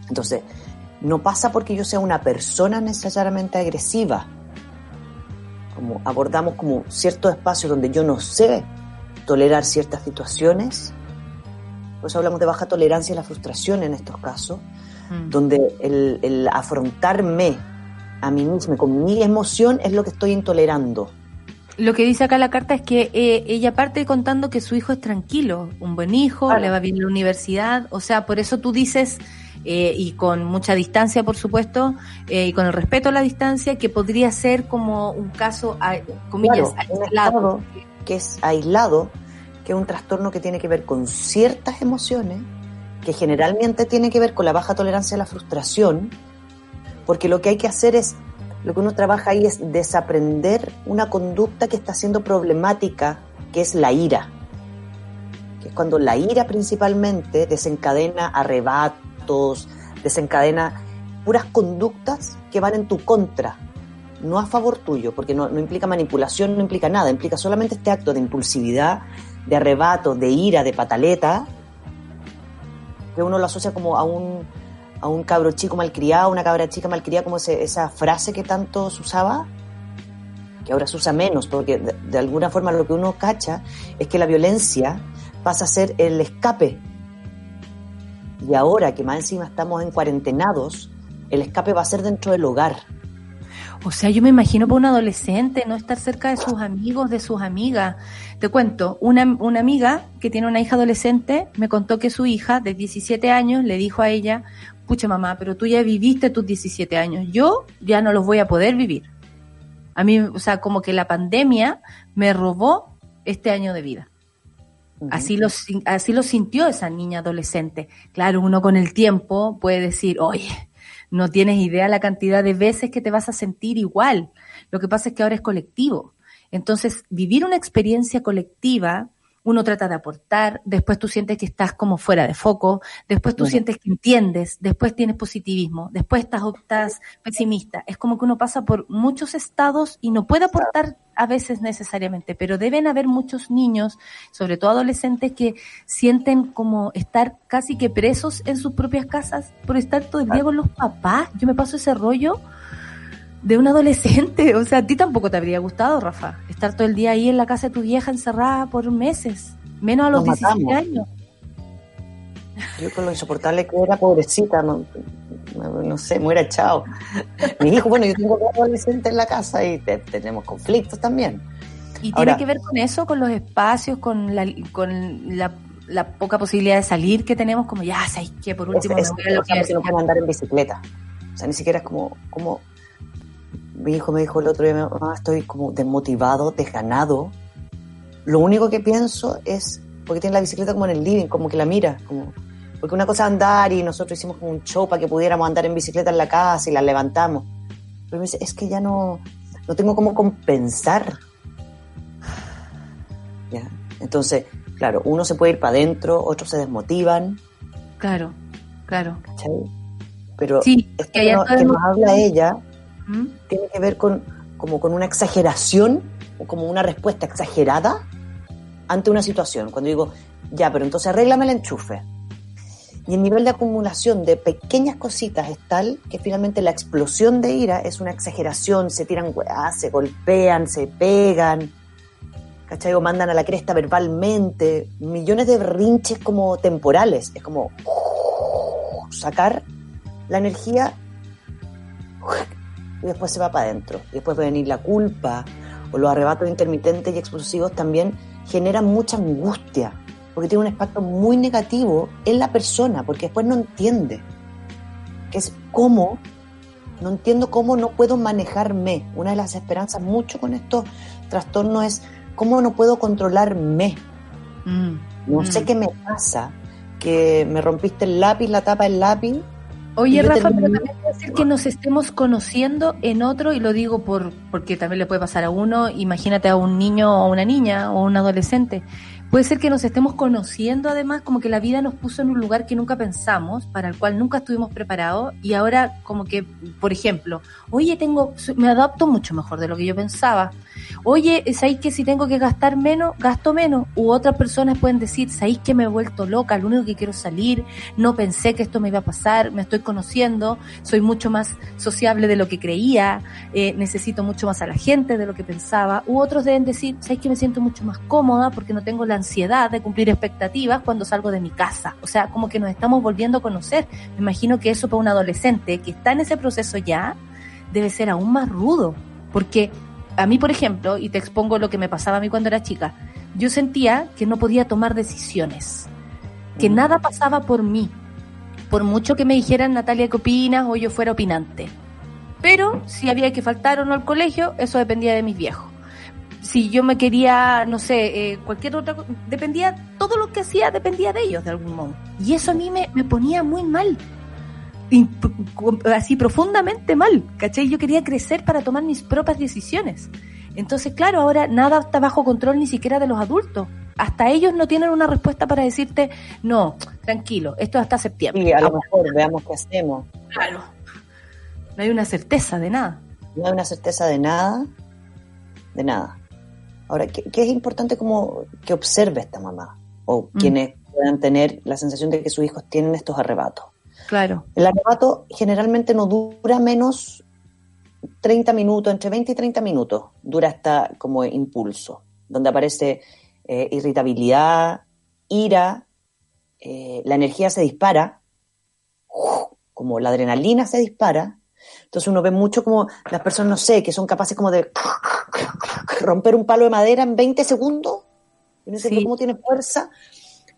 Entonces, no pasa porque yo sea una persona necesariamente agresiva. Como abordamos como ciertos espacios donde yo no sé tolerar ciertas situaciones. Por eso hablamos de baja tolerancia y la frustración en estos casos. Mm. donde el, el afrontarme a mí misma con mi emoción es lo que estoy intolerando. Lo que dice acá la carta es que eh, ella parte contando que su hijo es tranquilo, un buen hijo, Claro. le va bien en la universidad, o sea, por eso tú dices, eh, y con mucha distancia, por supuesto, eh, y con el respeto a la distancia, que podría ser como un caso, a- comillas, Claro, aislado. que es aislado, que es un trastorno que tiene que ver con ciertas emociones, que generalmente tiene que ver con la baja tolerancia a la frustración, porque lo que hay que hacer es, lo que uno trabaja ahí es desaprender una conducta que está siendo problemática, que es la ira. Que es cuando la ira principalmente desencadena arrebatos, desencadena puras conductas que van en tu contra, no a favor tuyo, porque no, no implica manipulación, no implica nada, implica solamente este acto de impulsividad, de arrebato, de ira, de pataleta, que uno lo asocia como a un, a un cabro chico malcriado, una cabra chica malcriada, como esa frase que tanto se usaba, que ahora se usa menos, porque de, de alguna forma lo que uno cacha es que la violencia pasa a ser el escape. Y ahora que más encima estamos en cuarentenados, el escape va a ser dentro del hogar. O sea, yo me imagino para un adolescente no estar cerca de sus amigos, de sus amigas. Te cuento, una, una amiga que tiene una hija adolescente me contó que su hija de 17 años le dijo a ella, pucha mamá, pero tú ya viviste tus 17 años, yo ya no los voy a poder vivir. A mí, o sea, como que la pandemia me robó este año de vida. Así lo, así lo sintió esa niña adolescente. Claro, uno con el tiempo puede decir, oye, no tienes idea la cantidad de veces que te vas a sentir igual. Lo que pasa es que ahora es colectivo. Entonces, vivir una experiencia colectiva, uno trata de aportar, después tú sientes que estás como fuera de foco, después tú sientes que entiendes, después tienes positivismo, después estás, estás pesimista. Es como que uno pasa por muchos estados y no puede aportar a veces necesariamente, pero deben haber muchos niños, sobre todo adolescentes, que sienten como estar casi que presos en sus propias casas por estar todo el día con los papás. Yo me paso ese rollo de un adolescente. O sea, a ti tampoco te habría gustado, Rafa, estar todo el día ahí en la casa de tu vieja encerrada por meses, menos a los Nos 17 matamos. años. Yo con lo insoportable que era, pobrecita, no, no- no sé, me hubiera echado. Mi hijo, bueno, yo tengo dos adolescentes en la casa y te- tenemos conflictos también. Y Ahora- tiene que ver con eso, con los espacios, con la, con la, la poca posibilidad de salir que tenemos, como ya, ¿sabes qué? Por Es, último, es, me voy a la o sea, no pueden andar en bicicleta. O sea, ni siquiera es como, como mi hijo me dijo el otro día, mamá, estoy como desmotivado, desganado. Lo único que pienso es, porque tiene la bicicleta como en el living, como que la mira, como, porque una cosa es andar y nosotros hicimos como un show para que pudiéramos andar en bicicleta en la casa y la levantamos. Pero me dice, es que ya no, no tengo cómo compensar. Ya. Entonces, claro, uno se puede ir para adentro, otros se desmotivan. Claro, claro. ¿cachai? Pero Sí, esto que no- que nos habla ella Tiene que ver con como con una exageración o como una respuesta exagerada ante una situación. Cuando digo, ya, pero entonces arréglame el enchufe. Y el nivel de acumulación de pequeñas cositas es tal que finalmente la explosión de ira es una exageración, se tiran se golpean, se pegan, ¿cachai? O mandan a la cresta verbalmente, millones de berrinches como temporales, es como sacar la energía y después se va para adentro. Y después va a venir la culpa o los arrebatos intermitentes y explosivos también generan mucha angustia, porque tiene un impacto muy negativo en la persona, porque después no entiende. Que es cómo, no entiendo cómo no puedo manejarme. Una de las esperanzas mucho con estos trastornos es cómo no puedo controlarme. Mm, No mm. sé qué me pasa, que me rompiste el lápiz, la tapa del lápiz. Oye, Rafa, pero también puede ser que nos estemos conociendo en otro, y lo digo por porque también le puede pasar a uno, imagínate a un niño o una niña o un adolescente. Puede ser que nos estemos conociendo además, como que la vida nos puso en un lugar que nunca pensamos, para el cual nunca estuvimos preparados, y ahora como que, por ejemplo, oye, tengo, me adapto mucho mejor de lo que yo pensaba. Oye, ¿sabéis que si tengo que gastar menos, gasto menos? U otras personas pueden decir, ¿sabéis que me he vuelto loca? Lo único que quiero es salir, no pensé que esto me iba a pasar, me estoy conociendo, soy mucho más sociable de lo que creía, eh, necesito mucho más a la gente de lo que pensaba. U otros deben decir, ¿sabéis que me siento mucho más cómoda porque no tengo la ansiedad de cumplir expectativas cuando salgo de mi casa. O sea, como que nos estamos volviendo a conocer. Me imagino que eso para un adolescente que está en ese proceso ya debe ser aún más rudo. Porque a mí, por ejemplo, y te expongo lo que me pasaba a mí cuando era chica, yo sentía que no podía tomar decisiones, que nada pasaba por mí, por mucho que me dijeran Natalia, ¿qué opinas? o yo fuera opinante. Pero si había que faltar o no al colegio, eso dependía de mis viejos. Si yo me quería, no sé, eh, cualquier otra cosa, dependía, todo lo que hacía dependía de ellos de algún modo. Y eso a mí me, me ponía muy mal. Y así profundamente mal, ¿cachai? Yo quería crecer para tomar mis propias decisiones. Entonces, claro, ahora nada está bajo control ni siquiera de los adultos. Hasta ellos no tienen una respuesta para decirte, no, tranquilo, esto es hasta septiembre. Sí, a lo mejor veamos qué hacemos. Claro. No hay una certeza de nada. No hay una certeza de nada, de nada. Ahora, ¿qué, qué es importante como que observe esta mamá? O Mm. quienes puedan tener la sensación de que sus hijos tienen estos arrebatos. Claro. El arrebato generalmente no dura menos 30 minutos, entre 20 y 30 minutos, dura hasta como impulso, donde aparece eh, irritabilidad, ira, eh, la energía se dispara, como la adrenalina se dispara. Entonces uno ve mucho como las personas, no sé, que son capaces como de romper un palo de madera en 20 segundos. Y no sé Sí. cómo tiene fuerza,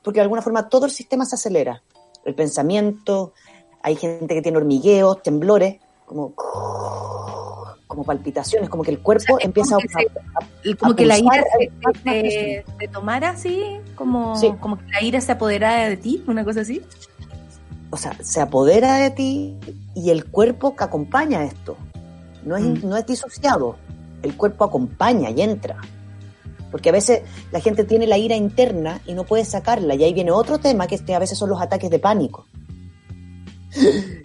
porque de alguna forma todo el sistema se acelera. El pensamiento, hay gente que tiene hormigueos, temblores, como, como palpitaciones, como que el cuerpo empieza como que a, se- a- Como a que la ira que se tomara así, como, Sí. como que la ira se apoderara de ti, una cosa así. o sea, se apodera de ti y el cuerpo que acompaña esto. No es, Mm. no es disociado, el cuerpo acompaña y entra. Porque a veces la gente tiene la ira interna y no puede sacarla. Y ahí viene otro tema que a veces son los ataques de pánico.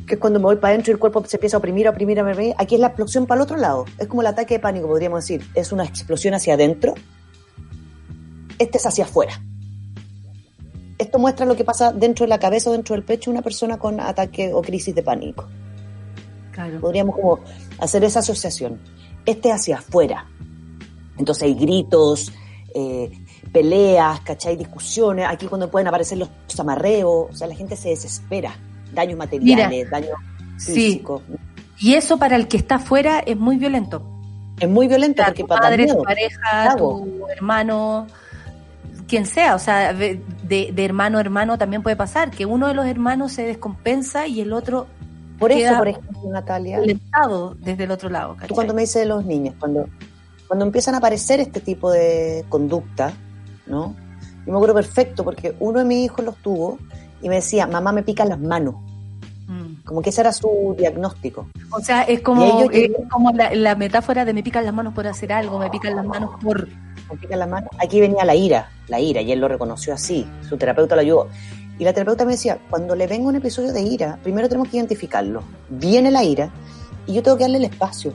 que es cuando me voy para adentro y el cuerpo se empieza a oprimir, a oprimir, a oprimir. Aquí es la explosión para el otro lado. Es como el ataque de pánico, podríamos decir. Es una explosión hacia adentro. Este es hacia afuera. Esto muestra lo que pasa dentro de la cabeza o dentro del pecho de una persona con ataque o crisis de pánico. Claro. Podríamos como hacer esa asociación. Este hacia afuera. Entonces hay gritos, eh, peleas, ¿cachai? Discusiones. Aquí cuando pueden aparecer los amarreos. O sea, la gente se desespera. Daños materiales, daños Sí. físicos. Y eso para el que está afuera es muy violento. Es muy violento O sea, porque tu miedo. tu pareja, tu hermano, quien sea, o sea, de, hermano a hermano también puede pasar, que uno de los hermanos se descompensa y el otro Por eso, por ejemplo, Natalia, violentado desde el otro lado. Tú ¿cachai? cuando me dices de los niños, cuando, cuando empiezan a aparecer este tipo de conducta, ¿no? Yo me acuerdo perfecto porque uno de mis hijos los tuvo y me decía, mamá me pican las manos. Mm. Como que ese era su diagnóstico. O sea, es como, es como la, la metáfora de me pican las manos por hacer algo, me pican las manos por... Me pican las manos. Aquí venía la ira, la ira, y él lo reconoció así. Su terapeuta lo ayudó. Y la terapeuta me decía, cuando le venga un episodio de ira, primero tenemos que identificarlo. Viene la ira y yo tengo que darle el espacio.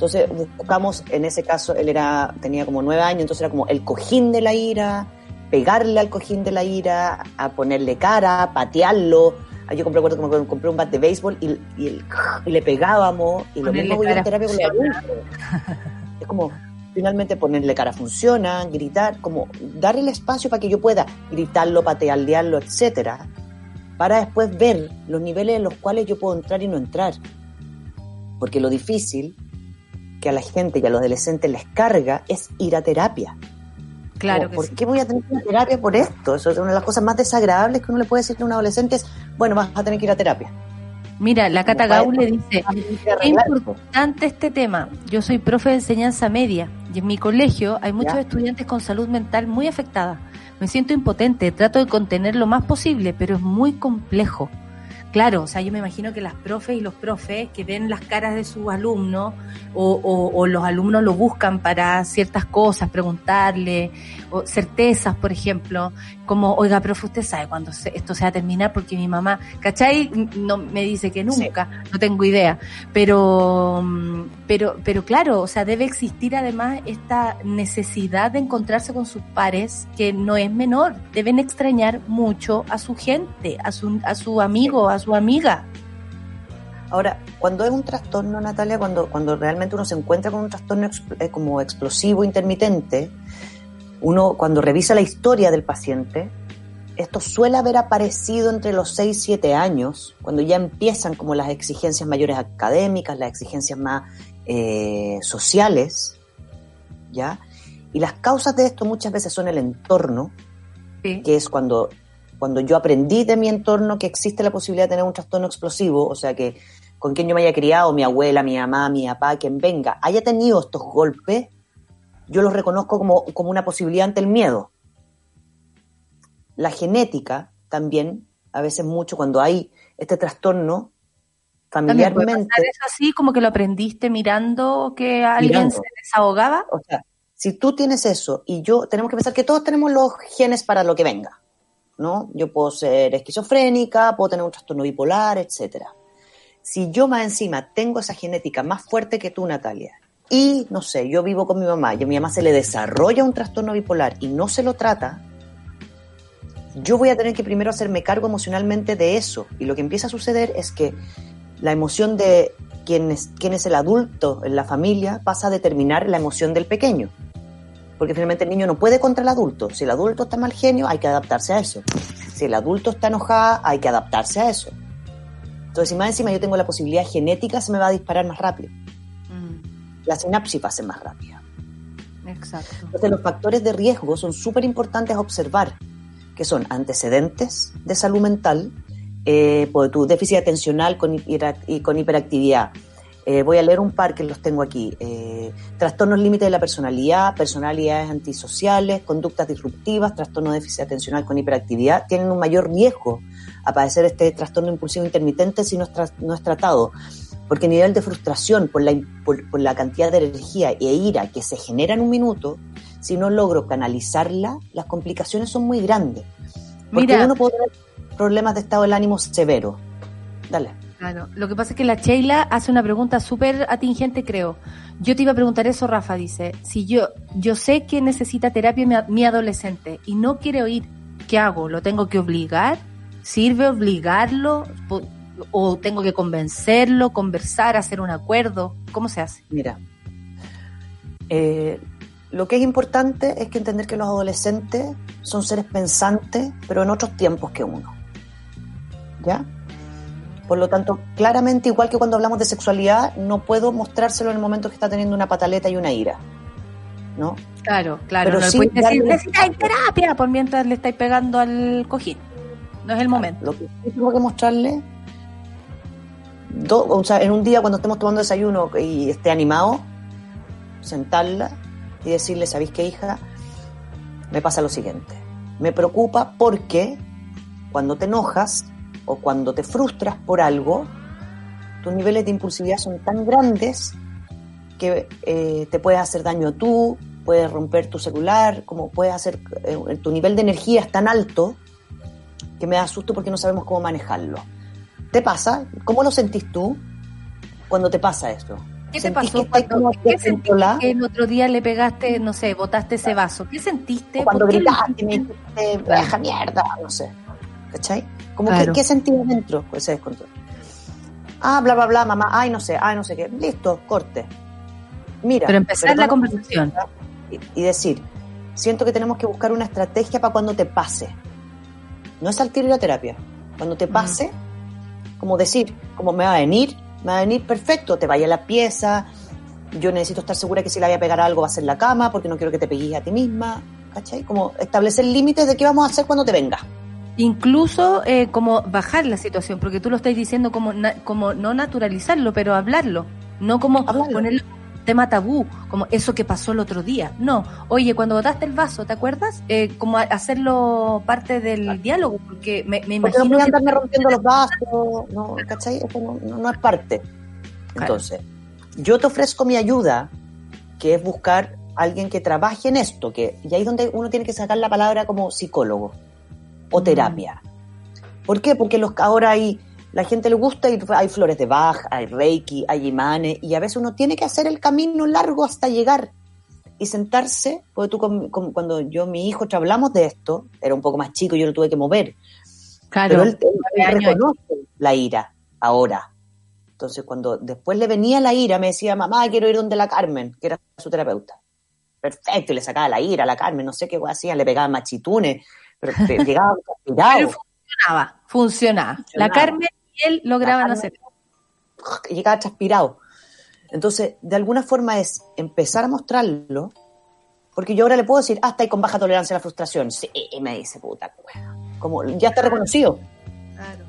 Entonces buscamos, en ese caso, él era, tenía como nueve años, entonces era como el cojín de la ira, pegarle al cojín de la ira, a ponerle cara, patearlo. Ah, Yo compré, recuerdo que me compré un bat de béisbol y, y, el- y le pegábamos, y lo mismo voy cara terapia con. Es como, finalmente ponerle cara funciona, gritar, como darle el espacio para que yo pueda gritarlo, patearlo, etcétera, para después ver los niveles en los cuales yo puedo entrar y no entrar. Porque lo difícil que a la gente y a los adolescentes les carga es ir a terapia. Claro Como, que ¿Por sí. qué voy a tener que ir a terapia por esto? Eso es una de las cosas más desagradables que uno le puede decir a un adolescente es, bueno, vas a tener que ir a terapia. Mira, la Cata Gaul le dice, qué importante este tema. Yo soy profe de enseñanza media y en mi colegio hay muchos Ya. estudiantes con salud mental muy afectada. Me siento impotente, trato de contener lo más posible, pero es muy complejo. Claro, o sea, yo me imagino que las profes y los profes que ven las caras de sus alumnos o, o- o los alumnos lo buscan para ciertas cosas, preguntarle, o certezas, por ejemplo, como, oiga, profe, usted sabe cuándo se- esto se va a terminar porque mi mamá, ¿cachai? No, me dice que nunca, no tengo idea, pero, pero, pero claro, o sea, debe existir además esta necesidad de encontrarse con sus pares que no es menor, deben extrañar mucho a su gente, a su, a su amigo, a su amiga. Ahora, cuando es un trastorno, Natalia, cuando, cuando realmente uno se encuentra con un trastorno ex- eh, como explosivo intermitente, uno cuando revisa la historia del paciente, esto suele haber aparecido entre los 6 y 7 años, cuando ya empiezan como las exigencias mayores académicas, las exigencias más eh, sociales, ¿ya? Y las causas de esto muchas veces son el entorno, Sí. que es cuando, cuando yo aprendí de mi entorno que existe la posibilidad de tener un trastorno explosivo, o sea que con quien yo me haya criado, mi abuela, mi mamá, mi papá, quien venga, haya tenido estos golpes, yo los reconozco como, como una posibilidad ante el miedo. La genética también, a veces mucho, cuando hay este trastorno familiarmente, eso así, como que lo aprendiste mirando que alguien Mirando. se desahogaba. o sea, si tú tienes eso y yo, tenemos que pensar que todos tenemos los genes para lo que venga, ¿no? Yo puedo ser esquizofrénica, puedo tener un trastorno bipolar, etcétera. Si yo más encima tengo esa genética más fuerte que tú, Natalia, y no sé, yo vivo con mi mamá y a mi mamá se le desarrolla un trastorno bipolar y no se lo trata, yo voy a tener que primero hacerme cargo emocionalmente de eso. Y lo que empieza a suceder es que la emoción de quién es, quién es el adulto en la familia pasa a determinar la emoción del pequeño. Porque finalmente el niño no puede contra el adulto. Si el adulto está mal genio, hay que adaptarse a eso. Si el adulto está enojada, hay que adaptarse a eso. Entonces, si más encima yo tengo la posibilidad genética, se me va a disparar más rápido. La sinapsis va a ser más rápida. Exacto. Entonces, los factores de riesgo son súper importantes a observar, que son antecedentes de salud mental, eh, por tu déficit atencional con, hiper- y con hiperactividad. Eh, voy a leer un par que los tengo aquí. Eh, trastornos límite de la personalidad, personalidades antisociales, conductas disruptivas, trastorno de déficit atencional con hiperactividad, tienen un mayor riesgo a padecer este trastorno impulsivo intermitente si no es, tra- no es tratado. Porque el nivel de frustración por la, por, por la cantidad de energía e ira que se genera en un minuto, si no logro canalizarla, las complicaciones son muy grandes. Porque Mira. uno puede tener problemas de estado del ánimo severo. Dale. Claro, lo que pasa es que la Sheila hace una pregunta súper atingente, creo. Yo te iba a preguntar eso, Rafa, dice, si yo, yo sé que necesita terapia mi, adolescente y no quiere oír, ¿qué hago? ¿Lo tengo que obligar? ¿Sirve obligarlo? ¿O tengo que convencerlo, conversar, hacer un acuerdo? ¿Cómo se hace? Mira, eh, lo que es importante es que entender que los adolescentes son seres pensantes, pero en otros tiempos que uno. ¿Ya? Por lo tanto, claramente, igual que cuando hablamos de sexualidad, no puedo mostrárselo en el momento que está teniendo una pataleta y una ira. ¿No? Claro, claro. Pero no sí decir, necesitáis terapia por mientras le estáis pegando al cojín. No es el momento. Lo que tengo que mostrarle, do- o sea, en un día cuando estemos tomando desayuno y esté animado, sentarla y decirle, ¿sabéis qué, hija? Me pasa lo siguiente. Me preocupa porque cuando te enojas o cuando te frustras por algo, tus niveles de impulsividad son tan grandes que eh, te puedes hacer daño tú, puedes romper tu celular, como puedes hacer, eh, tu nivel de energía es tan alto que me da susto porque no sabemos cómo manejarlo. ¿Te pasa? ¿Cómo lo sentís tú cuando te pasa esto? ¿Qué te ¿Sentís pasó cuando qué sentiste que el otro día le pegaste, no sé, botaste ese vaso? ¿Qué sentiste? O cuando ¿Por qué lo gritaste, me dijiste, baja mierda, no sé. ¿Cachai? Como Claro. que, ¿qué sentís dentro con ese descontrol? Ah, bla, bla, bla, mamá, ay, no sé, ay, no sé qué. Listo, corte. Mira. Pero empezar la conversación. Y, y decir, siento que tenemos que buscar una estrategia para cuando te pase. No es al tiro y la terapia. Cuando te pase, como decir, como me va a venir, me va a venir perfecto, te vaya la pieza, yo necesito estar segura que si le voy a pegar algo va a ser la cama, porque no quiero que te pegues a ti misma, ¿cachai? Como establecer límites de qué vamos a hacer cuando te venga. Incluso eh, como bajar la situación, porque tú lo estás diciendo como, na- como no naturalizarlo, pero hablarlo, no como ponerlo tema tabú, como eso que pasó el otro día. No, oye, cuando botaste el vaso, ¿te acuerdas? Eh, como hacerlo parte del diálogo, porque me, me Porque no imagino voy a que... andarme rompiendo los vasos, no, ¿cachai? Eso no, no- no es parte. Entonces, yo te ofrezco mi ayuda, que es buscar a alguien que trabaje en esto, que, y ahí es donde uno tiene que sacar la palabra como psicólogo o terapia. ¿Por qué? Porque los, ahora hay, la gente le gusta y hay flores de Bach, hay Reiki, hay imanes, y a veces uno tiene que hacer el camino largo hasta llegar y sentarse, porque tú con- con- cuando yo mi hijo te hablamos de esto, era un poco más chico, yo lo tuve que mover. Claro, Pero él, él reconoce la ira ahora. Entonces, cuando después le venía la ira, me decía, mamá, quiero ir donde la Carmen, que era su terapeuta. perfecto, y le sacaba la ira a la Carmen, no sé qué weá hacían, le pegaban machitunes, pero llegaba transpirado. Pero funcionaba, funcionaba. La. Carmen y él lograban hacer. llegaba transpirado. Entonces, de alguna forma es empezar a mostrarlo, porque yo ahora le puedo decir, ah, está ahí con baja tolerancia a la frustración. Sí, y me dice, puta, como ya está reconocido.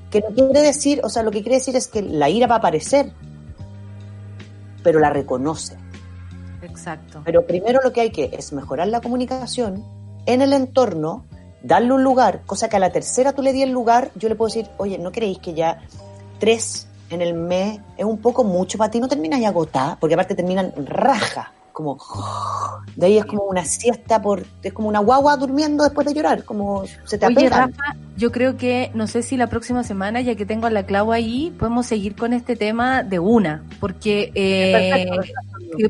Que no quiere decir, o sea, lo que quiere decir es que la ira va a aparecer, pero la reconoce. Exacto. Pero primero lo que hay que es mejorar la comunicación en el entorno, darle un lugar, cosa que a la tercera tú le di el lugar, yo le puedo decir, oye, ¿no creéis que ya tres en el mes es un poco mucho para ti? ¿No terminas ya agotada? Porque aparte terminan raja, como... De ahí es como una siesta, por es como una guagua durmiendo después de llorar, como se te Oye, apegan. Rafa, yo creo que, no sé si la próxima semana, ya que tengo a la Clau ahí, podemos seguir con este tema de una, porque, eh,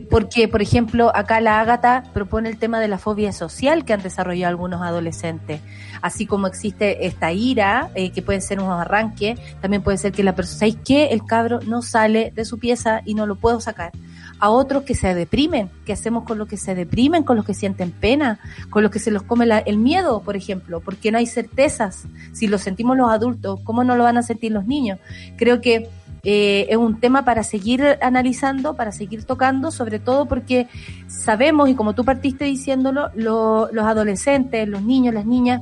porque por ejemplo, acá la Ágata propone el tema de la fobia social que han desarrollado algunos adolescentes, así como existe esta ira, eh, que pueden ser unos arranques, también puede ser que la persona, ¿sabéis qué? El cabro no sale de su pieza y no lo puedo sacar. A otros que se deprimen, ¿qué hacemos con los que se deprimen, con los que sienten pena, con los que se los come la- el miedo, por ejemplo, porque no hay certezas. Si lo sentimos los adultos, ¿cómo no lo van a sentir los niños? Creo que eh, es un tema para seguir analizando, para seguir tocando, sobre todo porque sabemos, y como tú partiste diciéndolo, lo- los adolescentes, los niños, las niñas,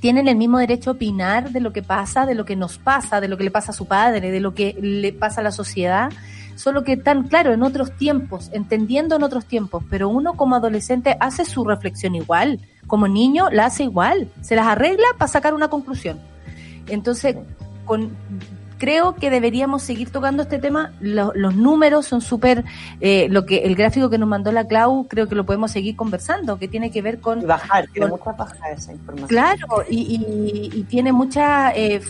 tienen el mismo derecho a opinar de lo que pasa, de lo que nos pasa, de lo que le pasa a su padre, de lo que le pasa a la sociedad, solo que tan claro en otros tiempos, entendiendo en otros tiempos, pero uno como adolescente hace su reflexión igual, como niño la hace igual, se las arregla para sacar una conclusión. Entonces, con, creo que deberíamos seguir tocando este tema. Lo- los números son súper, eh, lo que el gráfico que nos mandó la Clau, creo que lo podemos seguir conversando, que tiene que ver con bajar, tiene con- mucha baja esa información. Claro, y, y- y tiene muchas eh,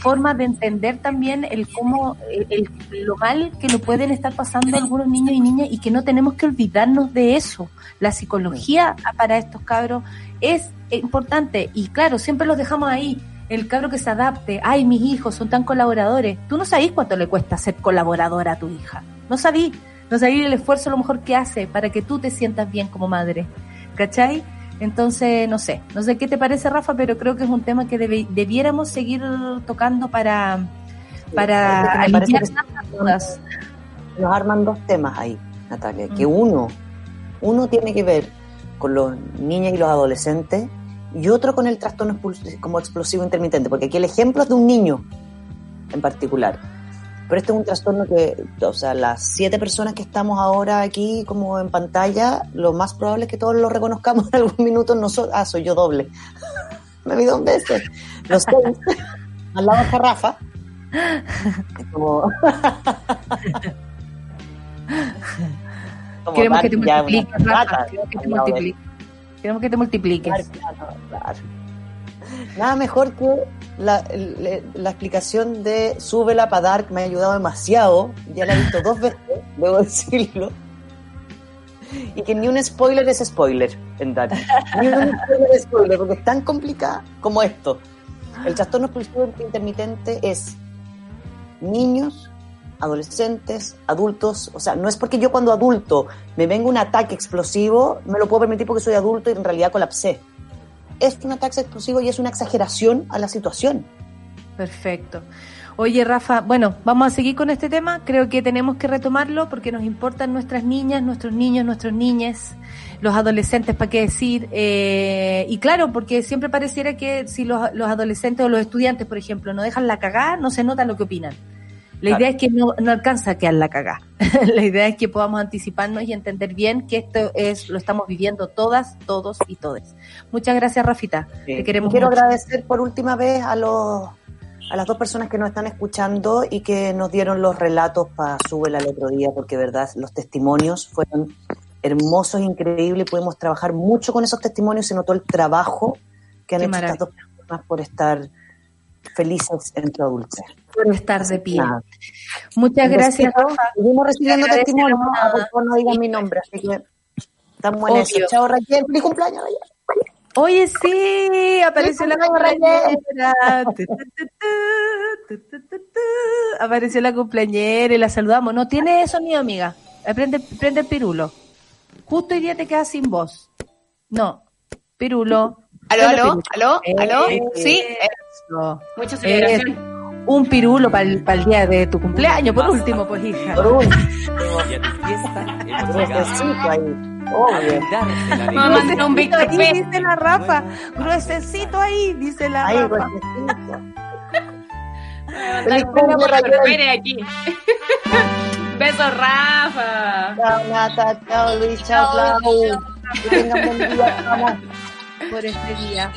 formas de entender también el cómo, el, el- lo mal que lo pueden estar pasando algunos niños y niñas y que no tenemos que olvidarnos de eso. La psicología para estos cabros es importante y claro, siempre los dejamos ahí. El cabro que se adapte, ay, mis hijos son tan colaboradores. Tú no sabís cuánto le cuesta ser colaboradora a tu hija. No sabís, no sabís el esfuerzo a lo mejor que hace para que tú te sientas bien como madre. ¿Cachai? Entonces, no sé, no sé qué te parece, Rafa, pero creo que es un tema que debiéramos seguir tocando para, para tantas dudas. nos arman dos temas ahí, Natalia, que uno, uno tiene que ver con los niños y los adolescentes y otro con el trastorno como explosivo intermitente, porque aquí el ejemplo es de un niño en particular. Pero este es un trastorno que, o sea, las siete personas que estamos ahora aquí como en pantalla, lo más probable es que todos lo reconozcamos en algún minuto. Nosotros, ah, soy yo doble. Me vi dos veces. Los seis, al lado de Rafa. Como- como Queremos que te multipliques, Rafa. Queremos que te multipliques. Queremos que te multipliques. Nada mejor que la, la explicación de Súbela para Dark me ha ayudado demasiado. Ya la he visto dos veces, debo decirlo. Y que ni un spoiler es spoiler en Dark. Ni un spoiler es spoiler, porque es tan complicada como esto. El trastorno expulsivo intermitente es niños, adolescentes, adultos. O sea, no es porque yo cuando adulto me venga un ataque explosivo, me lo puedo permitir porque soy adulto y en realidad colapsé. Es un ataque explosivo y es una exageración a la situación. Perfecto. Oye, Rafa, bueno, vamos a seguir con este tema. Creo que tenemos que retomarlo porque nos importan nuestras niñas, nuestros niños, nuestros niñes, los adolescentes, ¿para qué decir? Eh, y claro, porque siempre pareciera que si los, los adolescentes o los estudiantes, por ejemplo, no dejan la cagada, no se nota lo que opinan. La Claro. idea es que no, no alcanza a quedar la cagada. la idea es que podamos anticiparnos y entender bien que esto es lo estamos viviendo todas, todos y todes. Muchas gracias, Rafita. Te queremos Quiero mucho. agradecer por última vez a los a las dos personas que nos están escuchando y que nos dieron los relatos para Súbela el otro día, porque verdad, los testimonios fueron hermosos, increíbles, pudimos trabajar mucho con esos testimonios, se notó el trabajo que han Qué hecho estas dos personas por estar felices en su adultez. Por estar de pie. Nada. Muchas gracias. Seguimos recibiendo testimonios, ah, favor no digan mi nombre, así que estamos en eso. Chao Raquel, feliz cumpleaños Raquel. Oye, sí, apareció la cumpleañera. Tu, tu, tu, tu, tu, tu, tu. Apareció la cumpleañera y la saludamos. No tiene sonido, amiga. Prende, prende el pirulo. Justo hoy día te quedas sin voz. No, Pirulo. ¿Aló, aló, aló, aló? Eso. Sí, mucha celebración. Eso. Un pirulo para el, día de tu cumpleaños, por último, pues hija. Por último. Y a tu fiesta Obvio. Vamos a hacer un Víctor ahí, P. dice la Rafa. Gruesecito ahí, dice la Ahí, Rafa. Feliz cumple, Raquel. aquí. Besos, Rafa. Chao, Nata. Chao, Luis. Chao, Clau. Que tengan buen día. Vamos. Por este día.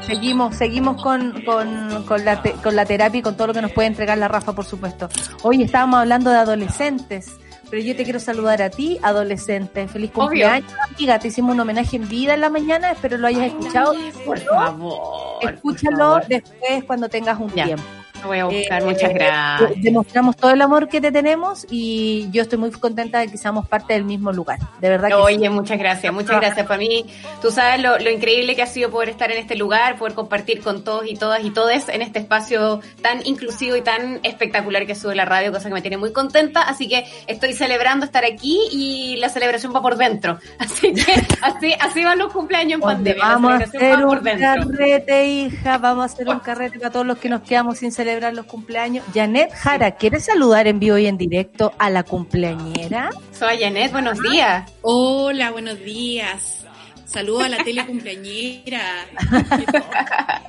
Seguimos, seguimos con, con, con, la, te- con la terapia y con todo lo que nos puede entregar la Rafa, por supuesto. Hoy estábamos hablando de adolescentes, pero yo te quiero saludar a ti, adolescente. Feliz Obvio. cumpleaños, amiga. Te hicimos un homenaje en vida en la mañana, espero lo hayas escuchado. Por favor. Escúchalo por favor. después cuando tengas un Ya. tiempo. Lo voy a buscar, Eh, muchas eh, gracias. Demostramos todo el amor que te tenemos y yo estoy muy contenta de que seamos parte del mismo lugar. De verdad que sí. Oye, muchas gracias, muchas gracias. Para mí, tú sabes lo, lo increíble que ha sido poder estar en este lugar, poder compartir con todos y todas y todes en este espacio tan inclusivo y tan espectacular que sube la radio, cosa que me tiene muy contenta. Así que estoy celebrando estar aquí y la celebración va por dentro. Así que así, así van los cumpleaños en pandemia. la vamos a hacer va por un dentro. carrete, hija, vamos a hacer un carrete para todos los que nos quedamos sin celebrar los cumpleaños. Janet Jara, ¿quieres saludar en vivo y en directo a la cumpleañera? Soy Janet, buenos días. Hola, buenos días. Saludo a la tele cumpleañera.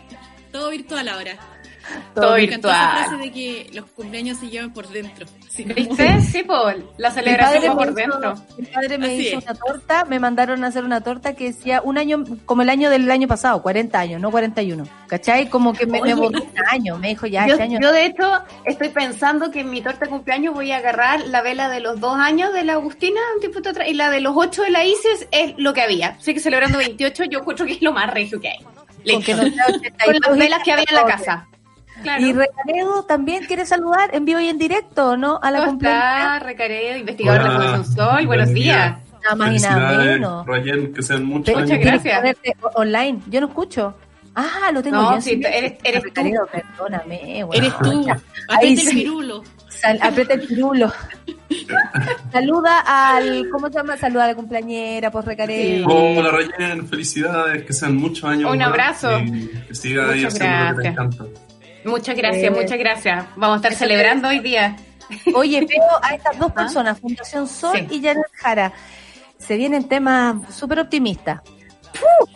Todo virtual ahora. Todo Me encantó esa virtual. frase de que los cumpleaños se llevan por dentro. Como- ¿Viste? Sí, Paul. La celebración por hizo- dentro. Mi padre me Así hizo es. una torta, me mandaron a hacer una torta que decía un año, como el año del año pasado, 40 años, no 41. ¿Cachai? Como que me, me borró un año, me dijo ya, Yo, este año. yo, de hecho estoy pensando que en mi torta de cumpleaños voy a agarrar la vela de los dos años de la Agustina un tiempo atrás y la de los ocho de la Isis es lo que había. Así que celebrando 28 yo encuentro que es lo más regio que hay. Listo. que no sea 82 Con las velas que había en la casa. Claro. Y Recaredo también quiere saludar en vivo y en directo, ¿no? A la ¿Cómo cumpleañera. está, Recaredo, investigador de la. Fundación Sol? Buenos Buen día. días. Nada más y nada menos. Roger, que sean muchos. Muchas gracias. online. Yo no escucho. Ah, lo tengo No, yo sí, eres- eres tú. Recaredo, perdóname. bueno. Eres tú. Aprieta el pirulo. Sal- aprieta el pirulo. Saluda al, ¿cómo se llama? Saluda a la cumpleañera, por recaredo. Hola, Roger, felicidades, que sean muchos años. Un abrazo. y Que siga ahí Muchas haciendo lo que te gracias. encanta. Muchas gracias, Eh, muchas gracias. Vamos a estar celebrando hoy día. Oye, veo a estas dos personas, Fundación Sol Sí. y Janet Jara. Se vienen temas súper optimistas.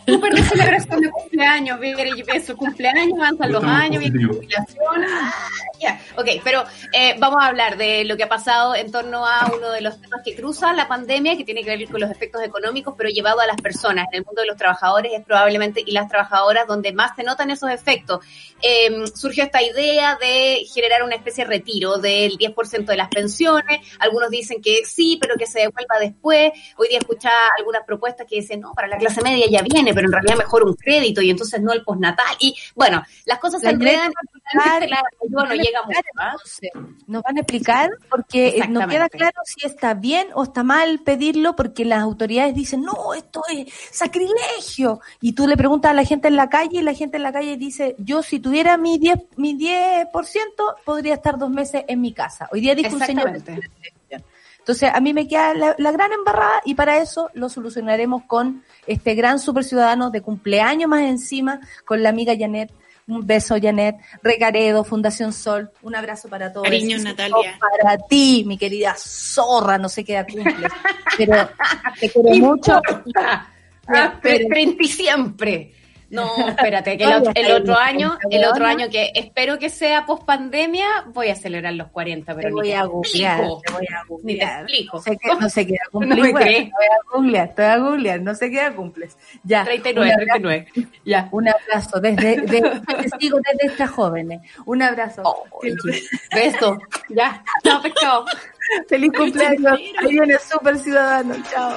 Súper de celebración de cumpleaños, ver su cumpleaños, avanzan los años, viene la jubilación. Ah, ya. Ok, pero eh, vamos a hablar de lo que ha pasado en torno a uno de los temas que cruza la pandemia, que tiene que ver con los efectos económicos, pero llevado a las personas. En el mundo de los trabajadores es probablemente, y las trabajadoras, donde más se notan esos efectos. Eh, surgió esta idea de generar una especie de retiro del 10% de las pensiones. Algunos dicen que sí, pero que se devuelva después. Hoy día escuchaba algunas propuestas que dicen, no, para la clase media ya viene, pero en realidad mejor un crédito y entonces no el postnatal. Y bueno, las cosas se enredan Claro, y la ayuda no llega mucho. ¿ah? Nos van a explicar porque eh, no queda claro si está bien o está mal pedirlo porque las autoridades dicen, no, esto es sacrilegio. Y tú le preguntas a la gente en la calle y la gente en la calle dice, yo si tuviera mi 10, mi 10% podría estar dos meses en mi casa. Hoy día dijo un señor. Entonces, a mí me queda la, la gran embarrada y para eso lo solucionaremos con este gran super ciudadano de cumpleaños más encima, con la amiga Janet. Un beso, Janet. Recaredo, Fundación Sol. Un abrazo para todos. Cariños, Y Natalia. Para ti, mi querida zorra, no sé qué edad cumples. Pero te quiero mucho. pero- siempre. No, espérate, que el, otro- el otro año, el otro año que espero que sea post pandemia, voy a celebrar los 40, pero Te voy a googlear, te voy a Ni te googlear. explico. No sé qué, no sé qué edad No cumples. me bueno, crees. te voy a googlear, te voy a googlear, no sé qué edad cumples. Ya. 39, un abrazo, 39. Ya. Un abrazo desde, de, te sigo desde estas jóvenes. Un abrazo. Beso. Ya. Chao, pescado. Feliz cumpleaños. Ahí viene Super Ciudadano. Chao.